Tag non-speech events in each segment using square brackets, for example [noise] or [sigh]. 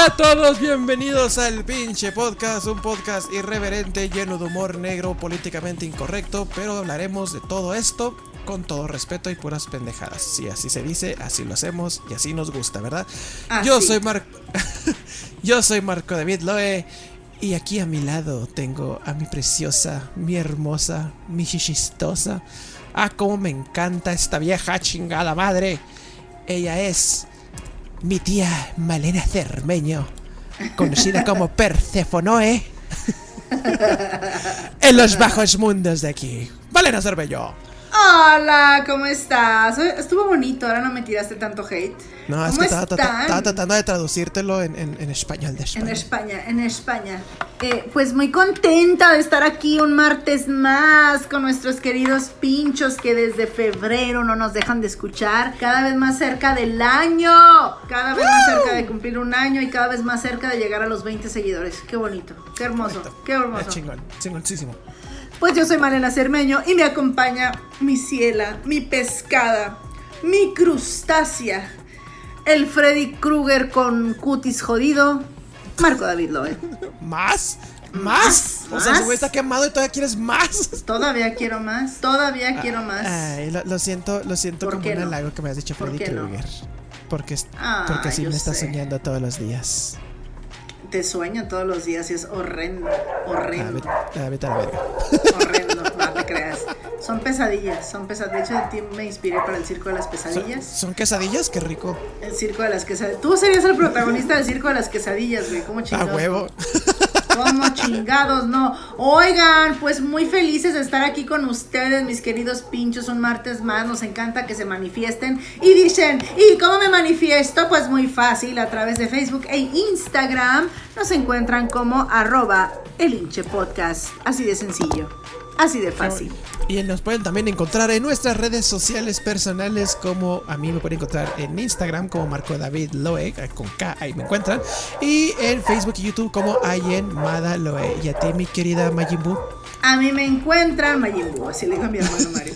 Hola a todos, bienvenidos al pinche podcast, un podcast irreverente, lleno de humor negro, políticamente incorrecto, pero hablaremos de todo esto con todo respeto y puras pendejadas. Si así se dice, así lo hacemos y así nos gusta, ¿verdad? Yo soy Marco, [laughs] yo soy Marco David Loe y aquí a mi lado tengo a mi preciosa, mi hermosa, mi chichistosa. Ah, cómo me encanta esta vieja chingada madre. Ella es mi tía Malena Cermeño, conocida como Percefonoe. en los bajos mundos de aquí. Malena Cermeño. Hola, ¿cómo estás? Estuvo bonito, ahora no me tiraste tanto hate. No, es ¿Cómo que estaba, tratando de traducírtelo en, en- en español de En España. España, en España. Eh, pues muy contenta de estar aquí un martes más con nuestros queridos pinchos que desde febrero no nos dejan de escuchar. Cada vez más cerca del año. Cada vez más cerca de cumplir un año y cada vez más cerca de llegar a los 20 seguidores. Qué bonito, qué hermoso, qué Es hermoso. chingón, chingoncísimo. Pues yo soy Malena Cermeño y me acompaña mi ciela, mi pescada, mi crustácea, el Freddy Krueger con cutis jodido, Marco David Loe. ¿Más? ¿Más? ¿Más? O sea, su güey está quemado y todavía quieres más. Todavía quiero más, todavía quiero más. Ay, lo, lo siento, lo siento ¿Por como un halago que me has dicho ¿Por Freddy no? Krueger. Porque, Ah, porque así me estás sé. soñando todos los días. Te sueño todos los días y es horrendo, Ah, horrendo, vete, ah, vete a la verga. horrendo, no te creas. Son pesadillas, son pesadillas. De hecho, de ti me inspiré para el circo de las ¿Son, pesadillas. son quesadillas? Qué rico. El circo de las quesadillas. Tú serías el protagonista del circo de las quesadillas, güey. ¿Cómo A chingados? huevo. Como chingados, no. Oigan, pues muy felices de estar aquí con ustedes, mis queridos pinchos, un martes más. Nos encanta que se manifiesten. Y dicen, ¿y cómo me manifiesto? Pues muy fácil, a través de Facebook e Instagram. Nos encuentran como arroba el podcast. Así de sencillo. Así de fácil. Y nos pueden también encontrar en nuestras redes sociales personales como a mí me pueden encontrar en Instagram como Marco David Loe, con K, ahí me encuentran. Y en Facebook y YouTube como Ayen Mada Loe. Y a ti mi querida Majimbu. A mí me encuentran, Mayimbu, así le digo a mi hermano Mario.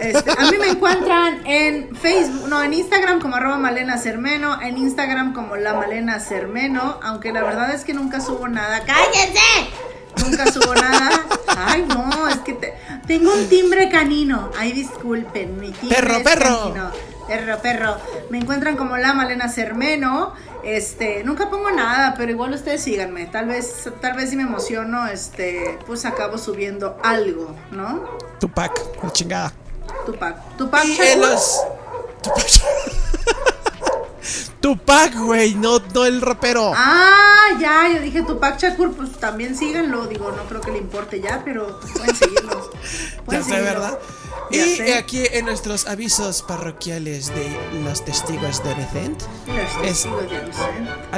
Este, a mí me encuentran en Facebook, no, en Instagram como arroba Malena Cermeno, en Instagram como la Malena Cermeno, aunque la verdad es que nunca subo nada. ¡Cállense! Nunca subo nada. Ay, no, es que te- tengo un timbre canino. Ay, disculpen, mi timbre Perro, es perro. canino. Perro, perro. Me encuentran como la Malena Cermeno. Este, nunca pongo nada, pero igual ustedes síganme. Tal vez, tal vez si me emociono, este, pues acabo subiendo algo, ¿no? Tupac, la chingada. Tupac. Tupac. Y en los. Tupac. Tupac, güey, no, no el rapero. Ah, ya, yo dije Tupac Shakur, pues también síganlo. Digo, no creo que le importe ya, pero pues, pueden seguirlo. [laughs] ya sé, seguirlo. ¿verdad? Ya y sé. aquí en nuestros avisos parroquiales de los testigos de Inocente.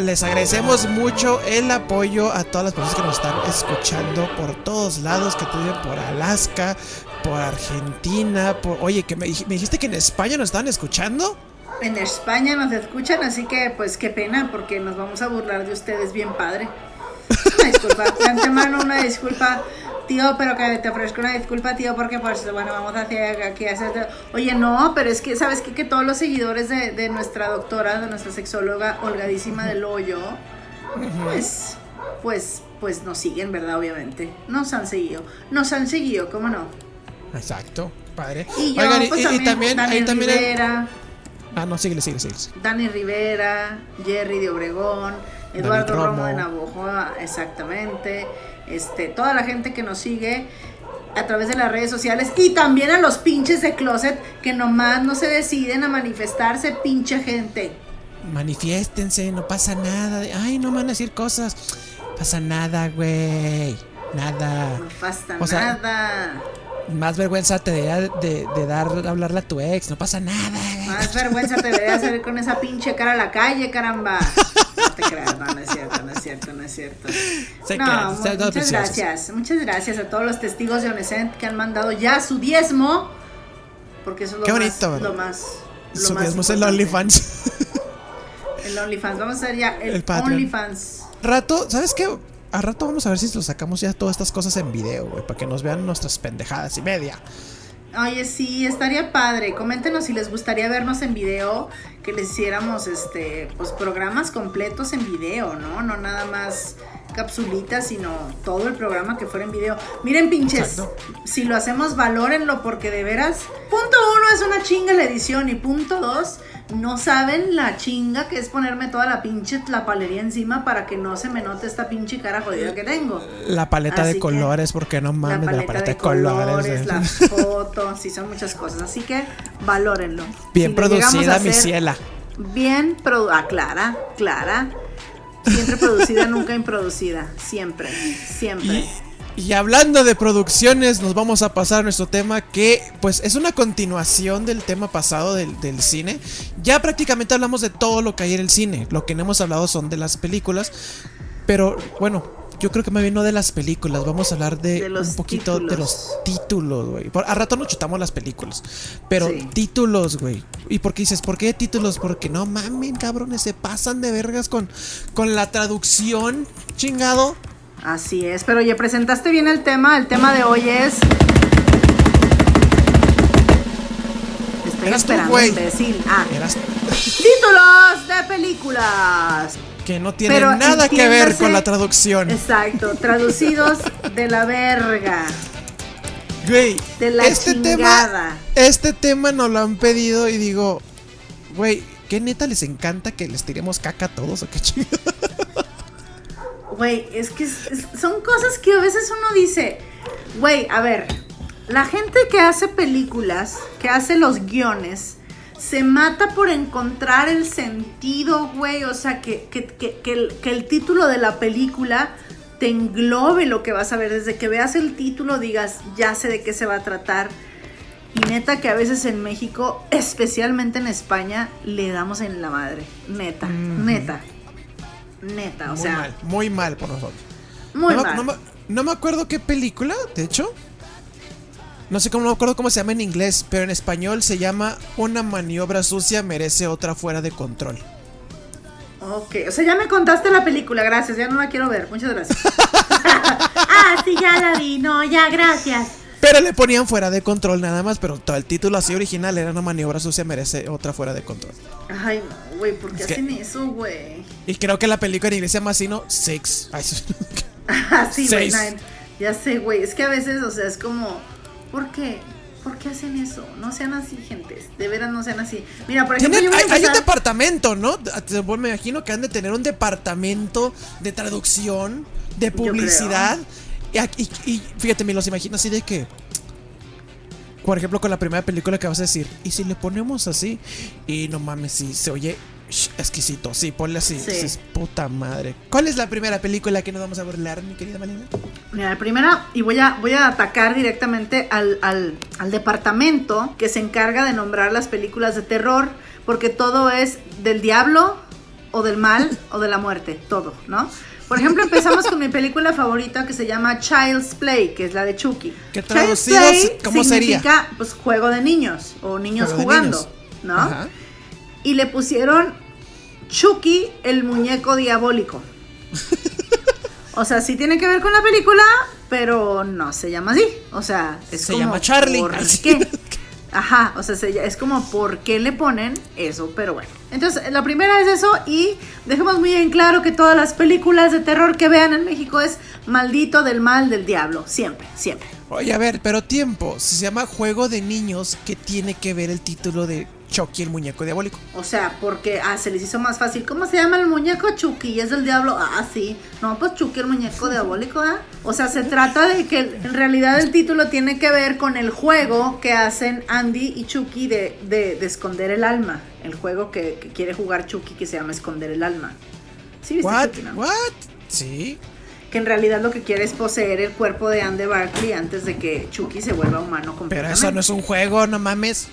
les agradecemos mucho el apoyo a todas las personas que nos están escuchando por todos lados, que viven por Alaska, por Argentina, por... Oye, que me, me dijiste que en España nos estaban escuchando. En España nos escuchan, así que pues qué pena, porque nos vamos a burlar de ustedes bien padre. Una disculpa, de antemano una disculpa, tío, pero que te ofrezco una disculpa, tío, porque pues bueno, vamos a hacer aquí hacer... Oye, no, pero es que, ¿sabes qué? Que todos los seguidores de, de nuestra doctora, de nuestra sexóloga, holgadísima del hoyo, pues, pues, pues nos siguen, ¿verdad? Obviamente. Nos han seguido. Nos han seguido, ¿cómo no? Exacto, padre. Y yo, Oigan, y- pues y, y también, ahí Daniel también. Ah, no, síguele, síguele, síguele. Dani Rivera, Jerry de Obregón, Eduardo Romo. Romo de Navojoa, exactamente. Este, toda la gente que nos sigue a través de las redes sociales y también a los pinches de closet que nomás no se deciden a manifestarse, pinche gente. Manifiéstense, no pasa nada. Ay, no me van a decir cosas. Pasa nada, güey. Nada. No pasa O sea, nada. Más vergüenza te debería de, de dar hablarle a tu ex. No pasa nada, güey. Más vergüenza te debería salir con esa pinche cara a la calle, caramba. No te creas, no, no es cierto, no es cierto, no es cierto. Se No, muchas preciosos. gracias, muchas gracias a todos los testigos de Onescent que han mandado ya su diezmo, porque eso es lo Qué más, bonito, lo más, lo Su más diezmo es el. OnlyFans. El OnlyFans, vamos a hacer ya el. OnlyFans. rato, ¿sabes qué? A rato vamos a ver si lo sacamos ya todas estas cosas en video, güey. Para que nos vean nuestras pendejadas y media. Oye, sí, estaría padre. Coméntenos si les gustaría vernos en video, que les hiciéramos este, pues programas completos en video, ¿no? No nada más capsulitas, sino todo el programa que fuera en video. Miren, pinches, Exacto. si lo hacemos, valórenlo porque de veras, punto uno es una chinga la edición y punto dos, no saben la chinga que es ponerme toda la pinche tlapalería encima para que no se me note esta pinche cara jodida que tengo. La paleta Así de colores, porque no mames, la paleta, de, colores. eh. la [laughs] foto, sí, son muchas cosas. Así que valórenlo. Bien Si producida, mi ciela. Bien produ ah, Clara, Clara. Siempre producida, nunca improducida. Siempre, siempre. Y hablando de producciones, nos vamos a pasar a nuestro tema que pues es una continuación del tema pasado del, del cine. Ya prácticamente hablamos de todo lo que hay en el cine. Lo que no hemos hablado son de las películas. Pero bueno, yo creo que me vino de las películas. Vamos a hablar de, un poquito de los títulos, güey. A rato nos chutamos las películas. Pero Sí. títulos, güey. ¿Y por qué dices? ¿Por qué títulos? Porque no mamen, cabrones, se pasan de vergas con, con la traducción, chingado. Así es. Pero oye, presentaste bien el tema. El tema de hoy es. Te estoy Eras esperando, imbécil. Ah, Eras títulos de películas. que no tiene Pero nada que ver con la traducción. Exacto, traducidos de la verga. Güey, de la este tema, chingada. este tema nos lo han pedido y digo, güey, ¿qué neta les encanta que les tiremos caca a todos o qué chingada? Güey, es que es- es- son cosas que a veces uno dice, güey, a ver, la gente que hace películas, que hace los guiones, se mata por encontrar el sentido, güey, o sea, que, que, que- que el, que el título de la película te englobe lo que vas a ver, desde que veas el título digas, ya sé de qué se va a tratar. Y neta que a veces en México, especialmente en España, le damos en la madre. Neta, neta. Neta, o muy sea, mal, muy mal por nosotros. muy no, me- mal. no me, no me acuerdo qué película, de hecho. No sé cómo, no me acuerdo cómo se llama en inglés, pero en español se llama Una maniobra sucia merece otra fuera de control. Ok, o sea, ya me contaste la película, gracias, ya no la quiero ver, muchas gracias. [laughs] ah, sí, ya la vi, no, ya, gracias. Pero le ponían fuera de control nada más, pero todo el título así original era Una maniobra sucia merece otra fuera de control. Ay, no, güey, ¿por qué Es que- hacen eso, güey? Y creo que la película en inglés se llama así, sí. Ah, sí, güey, ya sé, güey, es que a veces, o sea, es como, ¿por qué? ¿Por qué hacen eso? No sean así, gentes, de veras no sean así. Mira, por ejemplo, Tienen- yo voy a hay, hay un departamento, ¿no? Te- Me imagino que han de tener un departamento de traducción, de publicidad. Y- y fíjate, me los imagino así de que. Por ejemplo, con la primera película que vas a decir, ¿y si le ponemos así? Y no mames, si se oye exquisito. Sí, ponle así. Sí. dices, puta madre. ¿Cuál es la primera película que nos vamos a burlar, mi querida Malina? Mira, la primera, y voy a, voy a atacar directamente al, al, al departamento que se encarga de nombrar las películas de terror, porque todo es del diablo, o del mal, o de la muerte, todo, ¿no? Por ejemplo, empezamos con mi película favorita que se llama Child's Play, que es la de Chucky. Child's traducido, Play ¿cómo sería? significa, pues, juego de niños, o niños Juego jugando, niños. ¿no? Ajá. Y le pusieron Chucky, el muñeco diabólico. O sea, sí tiene que ver con la película, pero no se llama así. O sea, es Se como, llama Charlie. ¿Por Así. qué? [laughs] Ajá, o sea, se- es como por qué le ponen eso, pero bueno. Entonces, la primera es eso y dejemos muy en claro que todas las películas de terror que vean en México es maldito del mal del diablo, siempre, siempre. Oye, a ver, pero tiempo. Si se llama Juego de Niños, ¿qué tiene que ver el título de Chucky, el muñeco diabólico. O sea, porque ah, se les hizo más fácil. ¿Cómo se llama el muñeco Chucky? ¿Es del diablo? Ah, sí. No, pues Chucky, el muñeco diabólico, ¿ah? O sea, se trata de que en realidad el título tiene que ver con el juego que hacen Andy y Chucky de, de, de esconder el alma. El juego que, que quiere jugar Chucky que se llama Esconder el alma. ¿Sí viste What? Chucky, no? What? Sí. Que en realidad lo que quiere es poseer el cuerpo de Andy Barkley antes de que Chucky se vuelva humano Pero completamente. eso no es un juego, no mames.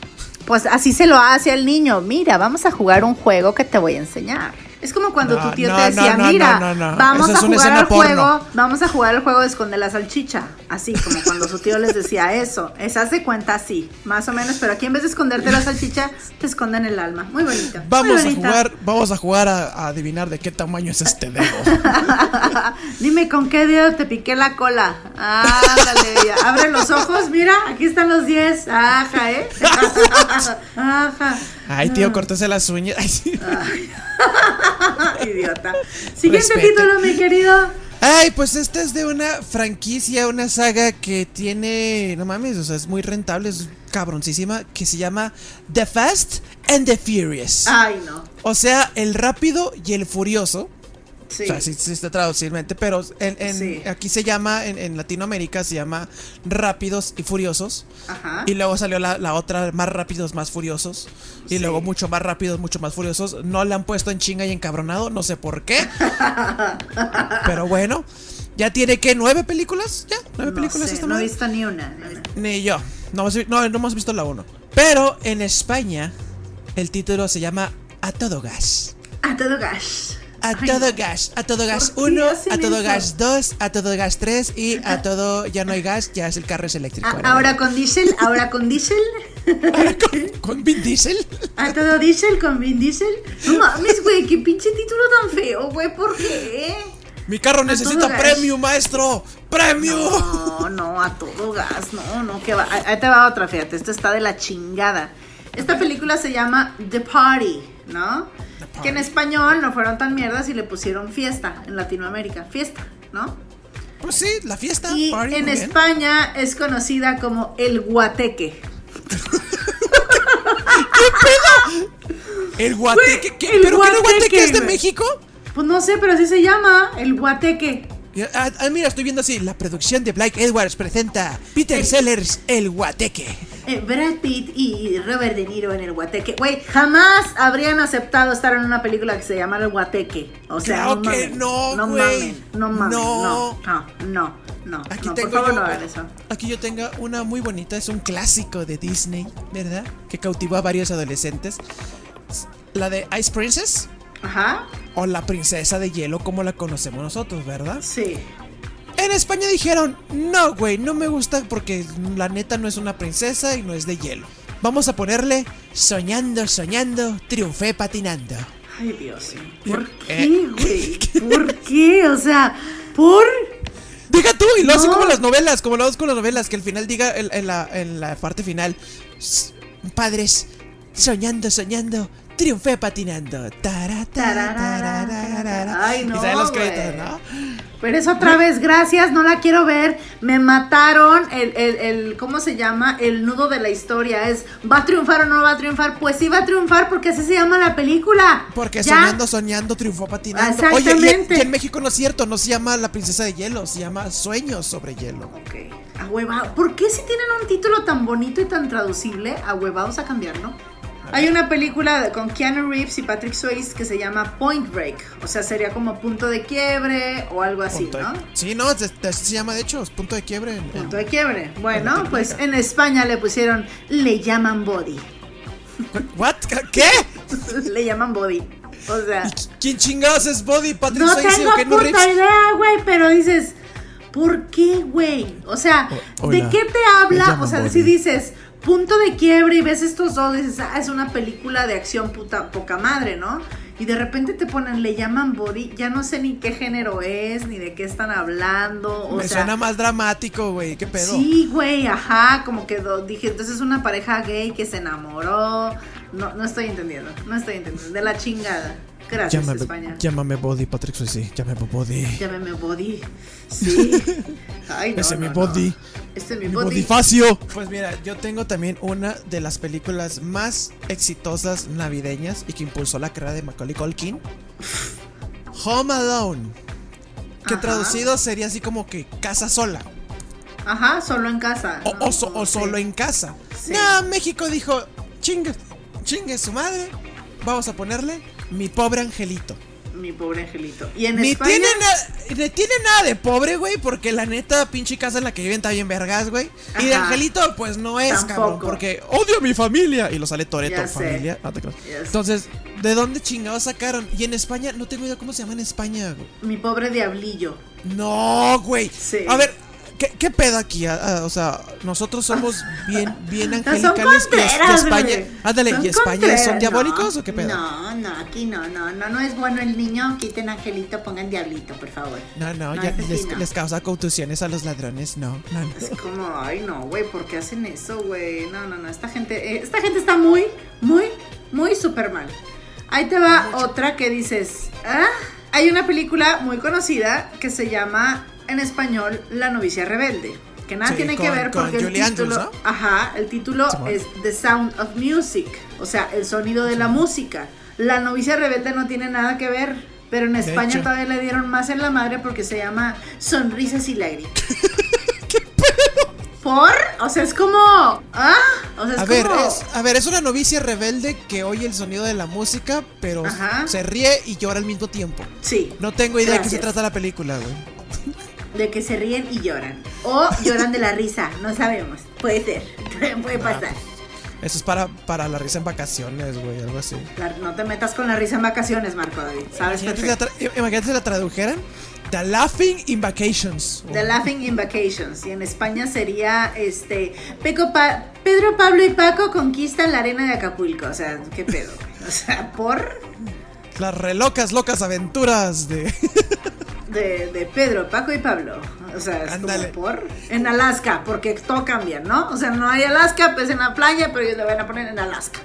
Pues así se lo hace al niño. Mira, vamos a jugar un juego que te voy a enseñar. Es como cuando No, tu tío no, te decía, no, mira, vamos a jugar al porno. juego, vamos a jugar al juego de esconder la salchicha. Así, como cuando su tío les decía eso. Esa hace cuenta así, más o menos, pero aquí en vez de esconderte la salchicha, te esconden el alma. Muy bonito. muy Vamos a bonita. jugar, vamos a jugar a, a adivinar de qué tamaño es este dedo. [laughs] Dime con qué dedo te piqué la cola. Ándale, abre los ojos, mira, aquí están los 10. Ajá, ¿eh? [laughs] Ajá. Ay, tío, cortese las uñas. [laughs] Ay, sí. [laughs] Idiota. Siguiente Respete. título, mi querido. Ay, pues esta es de una franquicia, una saga que tiene, no mames, o sea, es muy rentable, es cabroncísima, que se llama The Fast and the Furious. Ay, no. O sea, el rápido y el furioso. Sí. O sea, sí, sí está traduciblemente, pero en, en- Sí. aquí se llama, en, en Latinoamérica se llama Rápidos y Furiosos. Ajá. Y luego salió la, la otra, Más Rápidos, Más Furiosos. Y Sí. luego mucho más rápidos, mucho más furiosos. No le han puesto en chinga y encabronado, no sé por qué. [laughs] Pero bueno, ya tiene que nueve películas. Ya, nueve no películas sé, esta no he visto ni una. ni una. Ni yo. No, no, no hemos visto la uno. Pero en España, el título se llama A Todo Gas. A todo gas. A Ay, todo gas, a todo gas ¿Por qué 1, hacen a todo eso? gas 2, a todo gas 3 y a [laughs] todo ya no hay gas, ya es el carro es eléctrico. A- Ahora, con diésel, ahora con diésel. con, con Vin Diesel. A todo diésel con Vin Diesel. No mames, güey, qué pinche título tan feo, güey, ¿por qué? Mi carro todo necesita premium, maestro. Premium. No, no, a todo gas, no, no, que va. Ahí te va otra, fíjate, esta está de la chingada. Esta película se llama The Party, ¿no? Que en español no fueron tan mierdas y le pusieron fiesta en Latinoamérica, fiesta, ¿no? Pues sí, la fiesta. Y party, en bien. España es conocida como el guateque. El guateque. Güey, ¿qué? el ¿Pero qué no guateque, guateque es de güey. México? Pues no sé, pero así se llama, el guateque. Ah, ah, mira, estoy viendo así. La producción de Black Edwards presenta Peter El- Sellers, El Guateque. Eh, Brad Pitt y Robert De Niro en el guateque. Güey, jamás habrían aceptado estar en una película que se llama el guateque. O sea, Claro no que no, no mamen, no mamen, No. no, no, no, no, Aquí no, tengo por favor yo, no hagan eso. Aquí yo tengo una muy bonita, es un clásico de Disney, ¿verdad? Que cautivó a varios adolescentes. La de Ice Princess Ajá, o la princesa de hielo como la conocemos nosotros, ¿verdad? sí. En España dijeron, no, güey, no me gusta porque la neta no es una princesa y no es de hielo. Vamos a ponerle soñando, soñando, triunfé patinando. Ay, Dios. ¿Por Eh, [laughs] qué, güey? ¿Por qué? O sea, ¿por? Diga tú, y lo hace No. como las novelas, como lo haces con las novelas, que al final diga en, en la, en la parte final, "S- padres, soñando, soñando, triunfé patinando. Tara, tara, tara, tarara". Ay, no, Y salen los créditos, ¿no? Pero es otra vez, gracias, no la quiero ver. Me mataron el, el, el, ¿cómo se llama? El nudo de la historia. Es, ¿va a triunfar o no va a triunfar? Pues sí va a triunfar porque así se llama la película. Porque ¿Ya? soñando, soñando, triunfó patinando. Oye, y, Exactamente. y en México no es cierto, no se llama La Princesa de Hielo, se llama Sueños sobre Hielo. Ok, ahuevado. ¿Por qué si tienen un título tan bonito y tan traducible, ahuevados a cambiarlo? Hay una película con Keanu Reeves y Patrick Swayze que se llama Point Break. O sea, sería como punto de quiebre o algo así, Punto de- ¿no? Sí, no, así se llama de hecho, es punto de quiebre. Punto de quiebre. Bueno, pues en España le pusieron, le llaman body. [laughs] ¿What? ¿Qué? [laughs] le llaman body. O sea, ¿Quién chingados es Body? ¿Patrick no Swayze tengo o Keanu puta Reeves? idea, güey, pero dices, ¿por qué, güey? O sea, O- ¿de qué te habla? O sea, Body. si dices punto de quiebre y ves estos dos, dices, ah, es una película de acción puta poca madre, ¿no? Y de repente te ponen, le llaman body, ya no sé ni qué género es, ni de qué están hablando. O Me sea, suena más dramático, güey. ¿Qué pedo? Sí, güey, ajá, como que dije, entonces es una pareja gay que se enamoró. No, no estoy entendiendo, no estoy entendiendo. De la chingada. Gracias, Llámame, España. llámame Body, Patrick Swayze. Llámame Body. Llámeme body. Sí. [laughs] Ay, no, Ese es no, mi no. body. Este es mi Mi body. Bonifacio. Pues mira, yo tengo también una de las películas más exitosas navideñas y que impulsó la carrera de Macaulay Culkin. Home Alone. Que Ajá. traducido sería así como que casa sola. Ajá, solo en casa. O, ¿no? o so- o Sí. solo en casa. Sí. No, México dijo, chingue, chingue su madre. Vamos a ponerle mi pobre angelito. Mi pobre angelito. Y en Ni España. tiene, ni tiene nada de pobre, güey, porque la neta, pinche casa en la que viven está bien vergas, güey. Y de angelito, pues no es, Tampoco. cabrón, porque odio a mi familia. Y lo sale Toreto, familia. No te creas. Ya sé. Entonces, ¿de dónde chingados sacaron? Y en España, no tengo idea cómo se llama en España, güey. Mi pobre diablillo. No, güey. Sí. A ver, ¿qué, qué pedo aquí? Ah, ah, o sea, nosotros somos bien, bien angelicales. y, España. Ándale, ¿y España son no. diabólicos o qué pedo? No, no, aquí no, no, no, no es bueno el niño. Quiten angelito, pongan diablito, por favor. No, no, No, ya les causa contusiones a los ladrones. No, no, no. Es como, ay no, güey, ¿por qué hacen eso, güey? No, no, no, esta gente, eh, esta gente está muy, muy, muy súper mal. Ahí te va otra que dices, ah, hay una película muy conocida que se llama en español La novicia rebelde. Que nada Sí, tiene que con- ver con porque el título, Andrews, ¿no? ajá, el título Simón. es The Sound of Music, o sea, el sonido de la música. La novicia rebelde no tiene nada que ver, pero en España hecho. todavía le dieron más en la madre porque se llama Sonrisas y lágrimas. [laughs] ¿Por? O sea, es como. Ah, o sea, es A ver, como. es, a ver, es una novicia rebelde que oye el sonido de la música, pero Ajá. se ríe y llora al mismo tiempo. Sí. No tengo idea de qué se Gracias. trata la película, güey. De que se ríen y lloran. O lloran de la risa. No sabemos. Puede ser. [laughs] Puede pasar. Eso es para, para la risa en vacaciones, güey, algo así. La- no te metas con la risa en vacaciones, Marco David. Sabes Imagínate si, la imagínate si la tradujeran. The Laughing in Vacations. The Laughing in Vacations. Y en España sería este. Pa- Pedro, Pablo y Paco conquistan la arena de Acapulco. O sea, ¿qué pedo? [laughs] O sea, por. Las relocas, locas aventuras de. [laughs] de, de Pedro, Paco y Pablo. O sea, es como por. En Alaska, porque todo cambia, ¿no? O sea, no hay Alaska, pues en la playa, pero ellos lo van a poner en Alaska.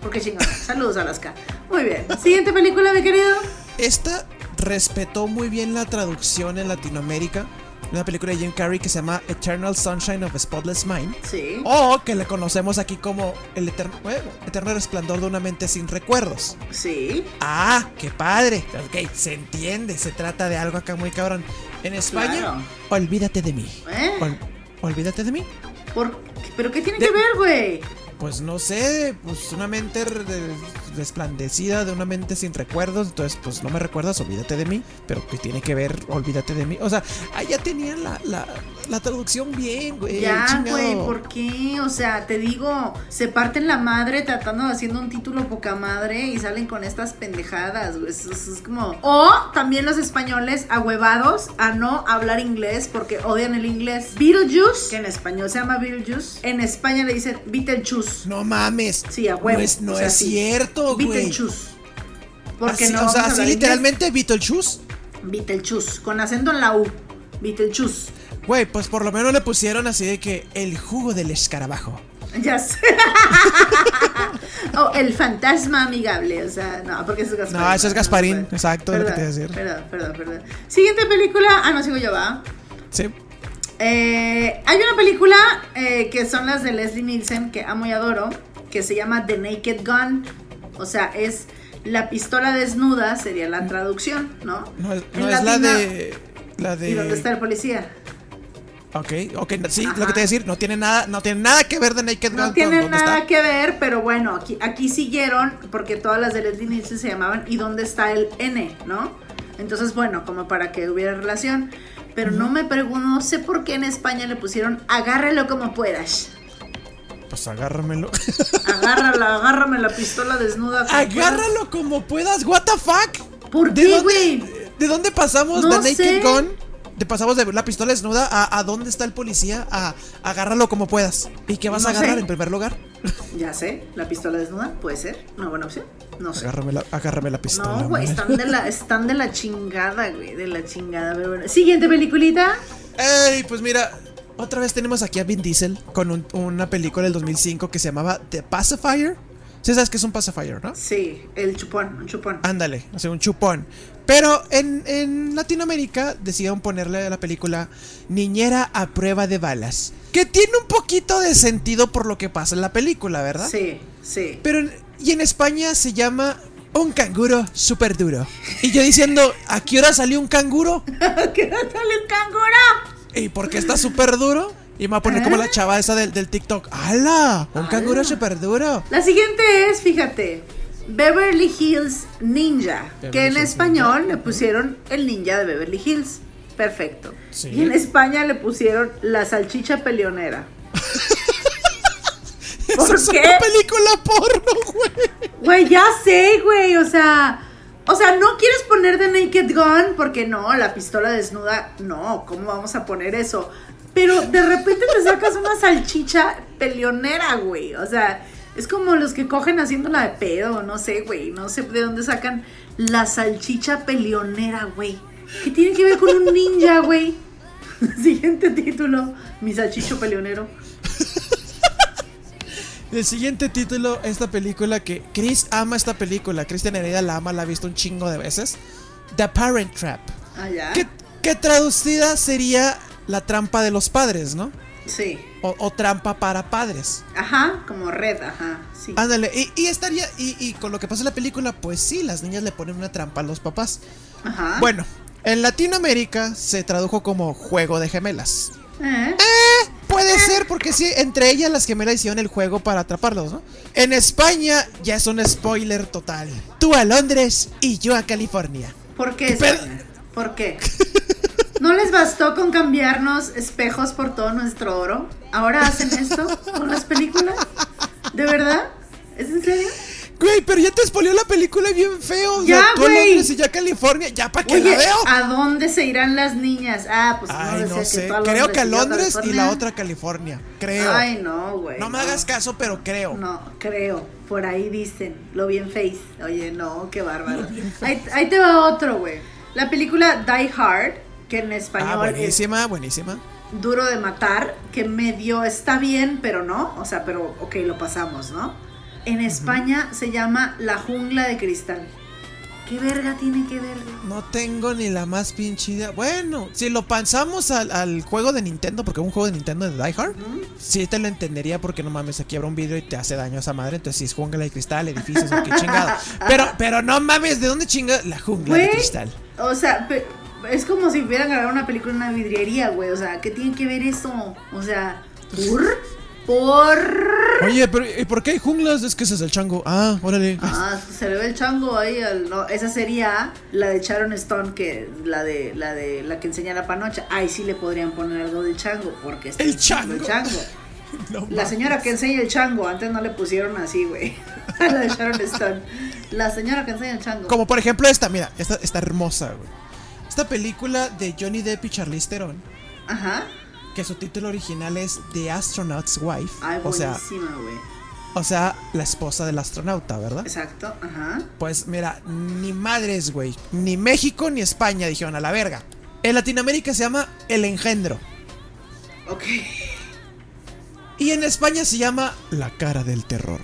Porque chingón. Saludos, Alaska. Muy bien. Siguiente película, mi querido. Esta respetó muy bien la traducción en Latinoamérica. Una película de Jim Carrey que se llama Eternal Sunshine of a Spotless Mind. Sí. O que le conocemos aquí como el eterno, bueno, eterno resplandor de una mente sin recuerdos. Sí. Ah, qué padre. Ok, se entiende. Se trata de algo acá muy cabrón. En España, Claro. olvídate de mí. ¿Eh? Ol- olvídate de mí. ¿Por... ¿Pero qué tiene De- que ver, güey? Pues no sé, pues una mente re- resplandecida de una mente sin recuerdos. Entonces, pues no me recuerdas, olvídate de mí. Pero que tiene que ver, olvídate de mí. O sea, ahí ya tenían la, la, la traducción bien, güey. Ya, güey, ¿por qué? O sea, te digo, se parten la madre tratando de haciendo un título poca madre y salen con estas pendejadas, güey. Es como. O también los españoles ahuevados a no hablar inglés porque odian el inglés. Beetlejuice, que en español se llama Beetlejuice, en España le dicen Beetlejuice. No mames. Sí, a huevo. No es, no o sea, es sí. cierto, güey. Beetlejuice. Porque Así- no o sea, así literalmente Beetlejuice. Beetlejuice, con acento en la U. Beetlejuice. Güey, pues por lo menos le pusieron así de que el jugo del escarabajo. Ya sé. [laughs] o el fantasma amigable, o sea, no, porque eso es Gasparín. No, eso es Gasparín, exacto, es lo que Perdón, te iba a decir. Perdón, perdón, perdón. Siguiente película. Ah, no, sigo yo, va. Sí. Eh, hay una película eh, que son las de Leslie Nielsen, que amo y adoro, que se llama The Naked Gun. O sea, es la pistola desnuda, sería la traducción, ¿no? No, es- En no es la de. La de. ¿Y dónde está el policía? Ok, ok, sí, Ajá. lo que te iba a decir, no tiene nada, no tiene nada que ver de Naked No tiene nada está. que ver, pero bueno, aquí, aquí siguieron, porque todas las de Leslie Nielsen se llamaban ¿Y dónde está el N? ¿No? Entonces, bueno, como para que hubiera relación. Pero no me pregunto, no sé por qué en España le pusieron agárralo como puedas. Pues agárramelo. Agárrala, agárrame la pistola desnuda. Agárralo como puedas, what the fuck. puedas. ¿Por ¿De qué, güey? ¿De dónde pasamos No de Naked. Gun? De pasamos de la pistola desnuda a, a dónde está el policía a agárralo como puedas. ¿Y qué vas No a agarrar sé. en primer lugar? Ya sé, la pistola desnuda puede ser una buena opción. No sé. Agárrame la, agárrame la pistola. No, güey, están de la, están de la chingada, güey, de la chingada. Pero bueno. Siguiente peliculita. Ey, pues mira, otra vez tenemos aquí a Vin Diesel con un- una película del 2005 que se llamaba The Pacifier. Sí sabes que es un pacifier, ¿no? Sí, el chupón, un chupón. Ándale, o sea, un chupón. Pero en, en Latinoamérica decidieron ponerle a la película Niñera a prueba de balas. Que tiene un poquito de sentido por lo que pasa en la película, ¿verdad? Sí, sí. Pero en- y en España se llama un canguro súper duro. Y yo diciendo, ¿a qué hora salió un canguro? [laughs] ¿Qué sale un canguro? ¿Y por qué está súper duro? Y me va a poner como la chava esa del, del TikTok. ¡Hala! Un canguro súper duro. La siguiente es, fíjate, Beverly Hills Ninja, que en Hills español Ninja. le pusieron el ninja de Beverly Hills. Perfecto. Sí. Y en España le pusieron la salchicha peleonera. [laughs] ¿Por Eso es qué? una película porno, güey. Güey, ya sé, güey, o sea, o sea, no quieres poner de Naked Gun porque no, la pistola desnuda, no, ¿cómo vamos a poner eso? Pero de repente te sacas una salchicha peleonera, güey, o sea, es como los que cogen haciéndola de pedo, no sé, güey, no sé de dónde sacan la salchicha peleonera, güey. ¿Qué tiene que ver con un ninja, güey? [laughs] Siguiente título, mi salchicho peleonero. El siguiente título, esta película que Chris ama esta película. Cristian Hereda la ama, la ha visto un chingo de veces. The Parent Trap. Allá. Que, que traducida sería la trampa de los padres, ¿no? Sí. O, o trampa para padres. Ajá, como red, ajá, sí. Ándale, y, y estaría, y, y con lo que pasa en la película, pues sí, las niñas le ponen una trampa a los papás. Ajá. Bueno, en Latinoamérica se tradujo como juego de gemelas. ¿Eh? Puede ser, porque sí, entre ellas las gemelas hicieron el juego para atraparlos, ¿no? En España ya es un spoiler total. Tú a Londres y yo a California. ¿Por qué? Pero-? ¿Por qué? [laughs] ¿No les bastó con cambiarnos espejos por todo nuestro oro? ¿Ahora hacen esto con las películas? ¿De verdad? ¿Es en serio? Güey, pero ya te spoileó la película bien feo. O sea, Ya, tú a güey. Londres y yo a California, ya para que Oye, la veo. ¿a dónde se irán las niñas? Ah, pues Ay, no que sé. tú a Creo que a Londres y la otra California. Creo. Ay, no, güey. no me hagas caso, pero creo. No, creo. Por ahí dicen. Lo bien face. Oye, no, qué bárbaro. Ahí, ahí te va otro, güey. La película Die Hard, que en Ah, español es buenísima, buenísima. Duro de Matar, que medio está bien, pero no. O sea, pero ok, lo pasamos, ¿no? En España se llama La Jungla de Cristal. ¿Qué verga tiene que ver? No tengo ni la más pinche idea. Bueno, si lo pasamos al, al juego de Nintendo, porque es un juego de Nintendo de Die Hard, sí te lo entendería porque no mames, aquí habrá un vidrio y te hace daño a esa madre. Entonces, si es jungla de cristal, edificios, o qué [laughs] chingado. Pero, pero no mames, ¿de dónde chinga la jungla de cristal? O sea, es como si hubieran grabado una película en una vidriería, güey. O sea, ¿qué tiene que ver eso? O sea, ¿por? ¿Por? Oye, pero ¿y por qué hay junglas? Es que ese es el chango. Ah, órale. Ah, se le ve el chango ahí. al- no, esa sería la de Sharon Stone, que la de la de la que enseña la panocha. Ahí sí le podrían poner algo del chango, porque está El enseñando chango. El chango. [laughs] No La señora que enseña el chango, antes no le pusieron así, güey. A [laughs] la de Sharon Stone. La señora que enseña el chango. Como por ejemplo esta, mira, esta está hermosa, güey. Esta película de Johnny Depp y Charlize Theron, Ajá. Que su título original es The Astronaut's Wife. Ay, o sea, buenísima, güey. o sea, la esposa del astronauta, ¿verdad? Exacto, ajá. Pues mira, ni madres, güey. Ni México ni España dijeron a la verga. En Latinoamérica se llama El Engendro. Ok. Y en España se llama La cara del terror.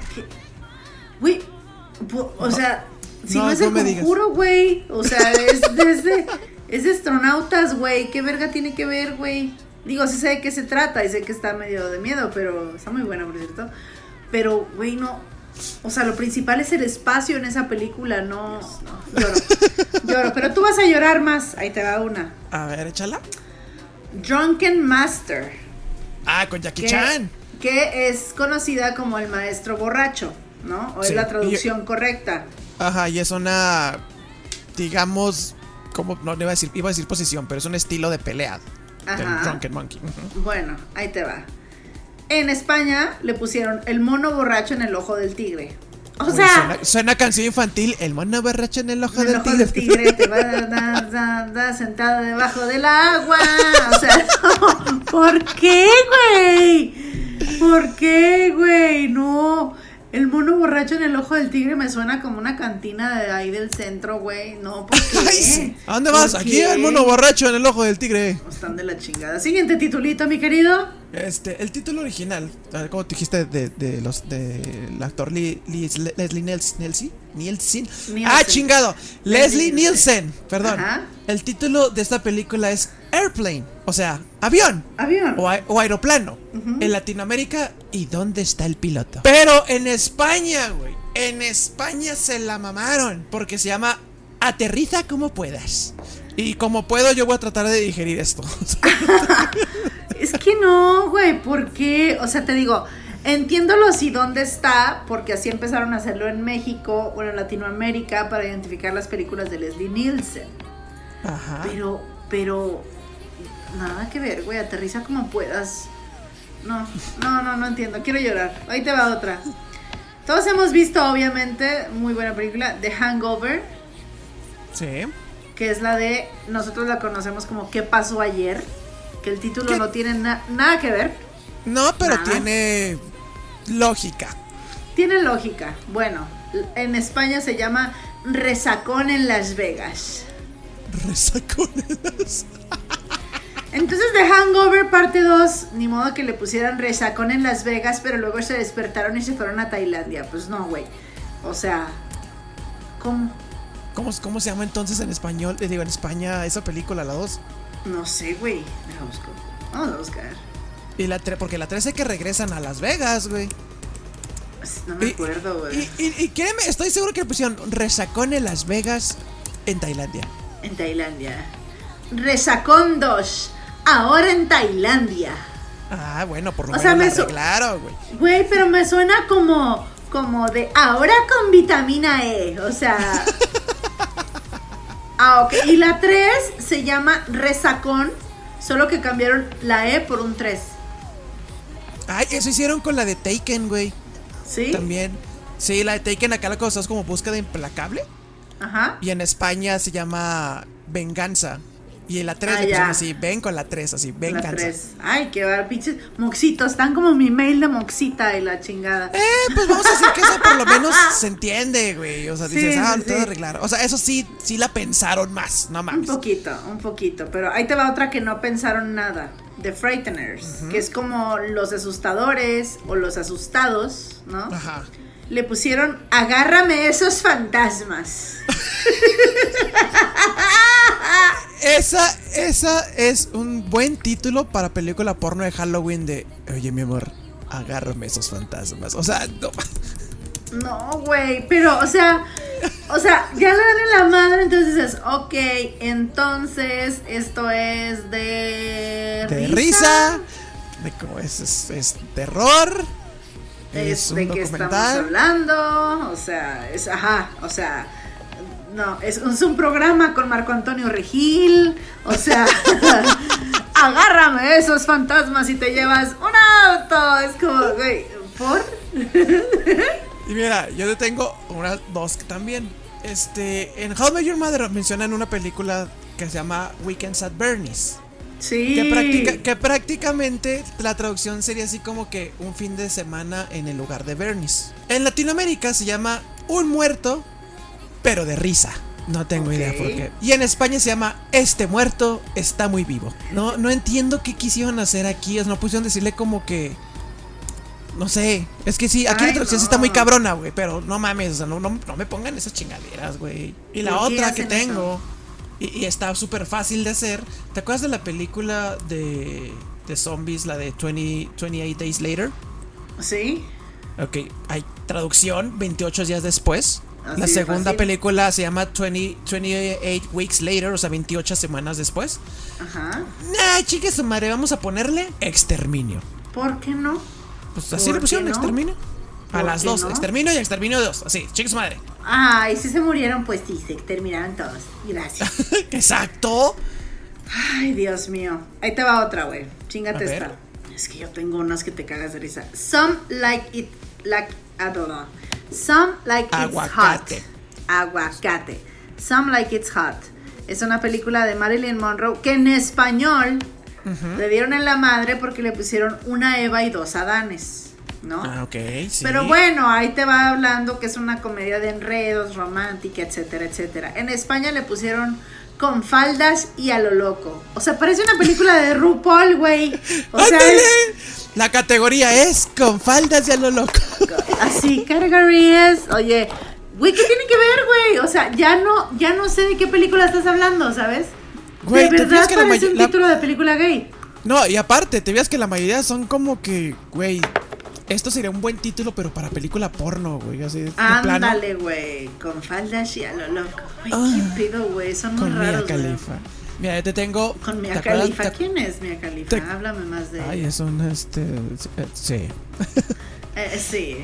Güey, o sea, si no, no, es el conjuro, güey. O sea, es desde. Es de astronautas, güey. ¿Qué verga tiene que ver, güey? Digo, sí sé de qué se trata y sé que está medio de miedo, pero está muy buena, por cierto. Pero, güey, no. O sea, lo principal es el espacio en esa película, no. no lloro. lloro. Pero tú vas a llorar más. Ahí te va una. A ver, échala. Drunken Master. Ah, con Jackie que, Chan. que es conocida como el maestro borracho, ¿no? O Sí, es la y- traducción correcta. Ajá, y es una. Digamos. Como, no iba a decir, iba a decir posición, pero es un estilo de pelea. Ajá. Drunken Monkey. Bueno, ahí te va. En España le pusieron el mono borracho en el ojo del tigre. O Uy, sea, suena, suena canción infantil. El mono borracho en el ojo el del ojo tigre. del tigre te va sentado debajo del agua. O sea, no, ¿por qué, güey? ¿Por qué, güey? No. El mono borracho en el ojo del tigre me suena como una cantina de ahí del centro, güey. No, ¿por [laughs] qué? ¿A dónde vas? ¿Por Aquí qué? el mono borracho en el ojo del tigre. Están de la chingada. Siguiente titulito, mi querido. Este, el título original, como te dijiste de, de los del actor Lee- Lee- Leslie Nielsen, Nielsen. Ah, chingado, Leslie Nielsen, perdón. Ajá. El título de esta película es Airplane, o sea, avión Avión. o, a- o aeroplano. En Latinoamérica, ¿y dónde está el piloto? Pero en España, güey, en España se la mamaron porque se llama Aterriza como puedas. Y como puedo, yo voy a tratar de digerir esto. [laughs] [laughs] Es que no, güey, ¿por qué? O sea, te digo, entiendo los y dónde está, porque así empezaron a hacerlo en México o en Latinoamérica para identificar las películas de Leslie Nielsen. Ajá. Pero, pero, nada que ver, güey, aterriza como puedas. No, no, no, no entiendo, quiero llorar. Ahí te va otra. Todos hemos visto, obviamente, muy buena película, The Hangover, Sí. que es la de, nosotros la conocemos como ¿Qué pasó ayer? Que el título ¿Qué? no tiene na- nada que ver. No, pero Nada. tiene lógica. Tiene lógica. Bueno, en España se llama Resacón en Las Vegas. Resacones. Entonces The Hangover parte 2, ni modo que le pusieran Resacón en Las Vegas, pero luego se despertaron y se fueron a Tailandia. Pues no, güey. O sea, ¿cómo? ¿Cómo, ¿Cómo se llama entonces en español? Le digo, en España esa película, la 2. No sé, güey. Deja busco. Vamos a buscar. Y la 3, porque la 3 es que regresan a Las Vegas, güey. Pues, No me Y- acuerdo, güey. Y, y, y créeme, estoy seguro que le pusieron resacón en Las Vegas en Tailandia. En Tailandia. Resacón 2. Ahora en Tailandia. Ah, bueno, por lo O menos sea, me su- arreglaron, güey. Güey, pero me suena como, como de ahora con vitamina E. O sea. [laughs] ah, ok. Y la 3 se llama Resacón. Solo que cambiaron la E por un 3. Ay, eso hicieron con la de Taken, güey. ¿Sí? También. Sí, la de Taken acá la cosa es como búsqueda implacable. Ajá. Y en España se llama Venganza. Y en la 3 Ah, le pusieron así, ven con la 3, así, La Venganza. 3. Ay, qué bar, pinches moxitos. Están como mi mail de moxita y la chingada. Eh, pues vamos a decir que eso por lo menos [laughs] se entiende, güey. O sea, Sí, dices, ah, sí, lo tengo sí. que arreglar. O sea, eso sí, sí la pensaron más, no Un mames. poquito, un poquito. Pero ahí te va otra que no pensaron nada. The Frighteners. Que es como los asustadores o los asustados, ¿no? Ajá. Le pusieron agárrame esos fantasmas. [laughs] Esa, esa es un buen título para película porno de Halloween de, oye, mi amor, agárrame esos fantasmas. O sea, no. No, güey, pero, o sea, o sea, ya le dan en la madre, entonces dices, ok, entonces esto es de, De risa, de cómo es, es, es terror. Es, Es un de qué estamos hablando, o sea, es, ajá, o sea, no, es, es un programa con Marco Antonio Regil, o sea, [laughs] agárrame esos fantasmas y te llevas un auto, es como, güey, ¿por? Y mira, yo te tengo unas dos que también. Este, en How Met Your Mother mencionan una película que se llama Weekends at Bernie's. Sí. Que, que prácticamente la traducción sería así como que un fin de semana en el lugar de Bernie's. En Latinoamérica se llama Un muerto, pero de risa. No tengo idea por qué. Y en España se llama Este muerto está muy vivo. No, no entiendo qué quisieron hacer aquí. O sea, no pusieron decirle como que. No sé. Es que sí, aquí la traducción no. está muy cabrona, güey. Pero no mames, o sea, no, no, no me pongan esas chingaderas, güey. Y la ¿Por qué otra que tengo. Y, y está súper fácil de hacer. ¿Te acuerdas de la película de, de zombies, la de 20, 28 Days Later? Sí. Ok, hay traducción 28 días después. Así la segunda película se llama 20, 28 Weeks Later, o sea, 28 semanas después. Ajá. Nah, chique su madre, vamos a ponerle exterminio. ¿Por qué no? Pues así ¿Por le pusieron no? exterminio. A ¿Por las dos, no? exterminio y exterminio 2. Así, chique su madre. Ay, si se murieron, pues sí, se terminaron todos. Gracias. [laughs] Exacto. Ay, Dios mío. Ahí te va otra, güey. Chingate esta. Es que yo tengo unas que te cagas de risa. Some like it like Know. Some like it's Aguacate. hot. Aguacate. Some like it's hot. Es una película de Marilyn Monroe que en español le dieron en la madre porque le pusieron una Eva y dos Adanes, ¿no? Ah, ok, sí. Pero bueno, ahí te va hablando que es una comedia de enredos, romántica, etcétera, etcétera. En España le pusieron con faldas y a lo loco. O sea, parece una película de RuPaul, güey. O sea, La categoría es con faldas y a lo loco. así, categories. Oye, güey, ¿qué tiene que ver, güey? O sea, ya no, ya no sé de qué película estás hablando, ¿sabes? Güey, de ¿te verdad parece un la- título de película gay. No, y aparte, te veas que la mayoría son como que, güey, esto sería un buen título, pero para película porno, güey. Así de. Ándale, güey, con faldas y a lo loco. Ah. qué pedo, güey, son muy Mia raros, güey. Khalifa. Mira, yo te tengo. Con Mia. Te- ¿Quién es Mia Khalifa? te- Háblame más de Ay, ella. es un este. eh, Sí. Eh, sí.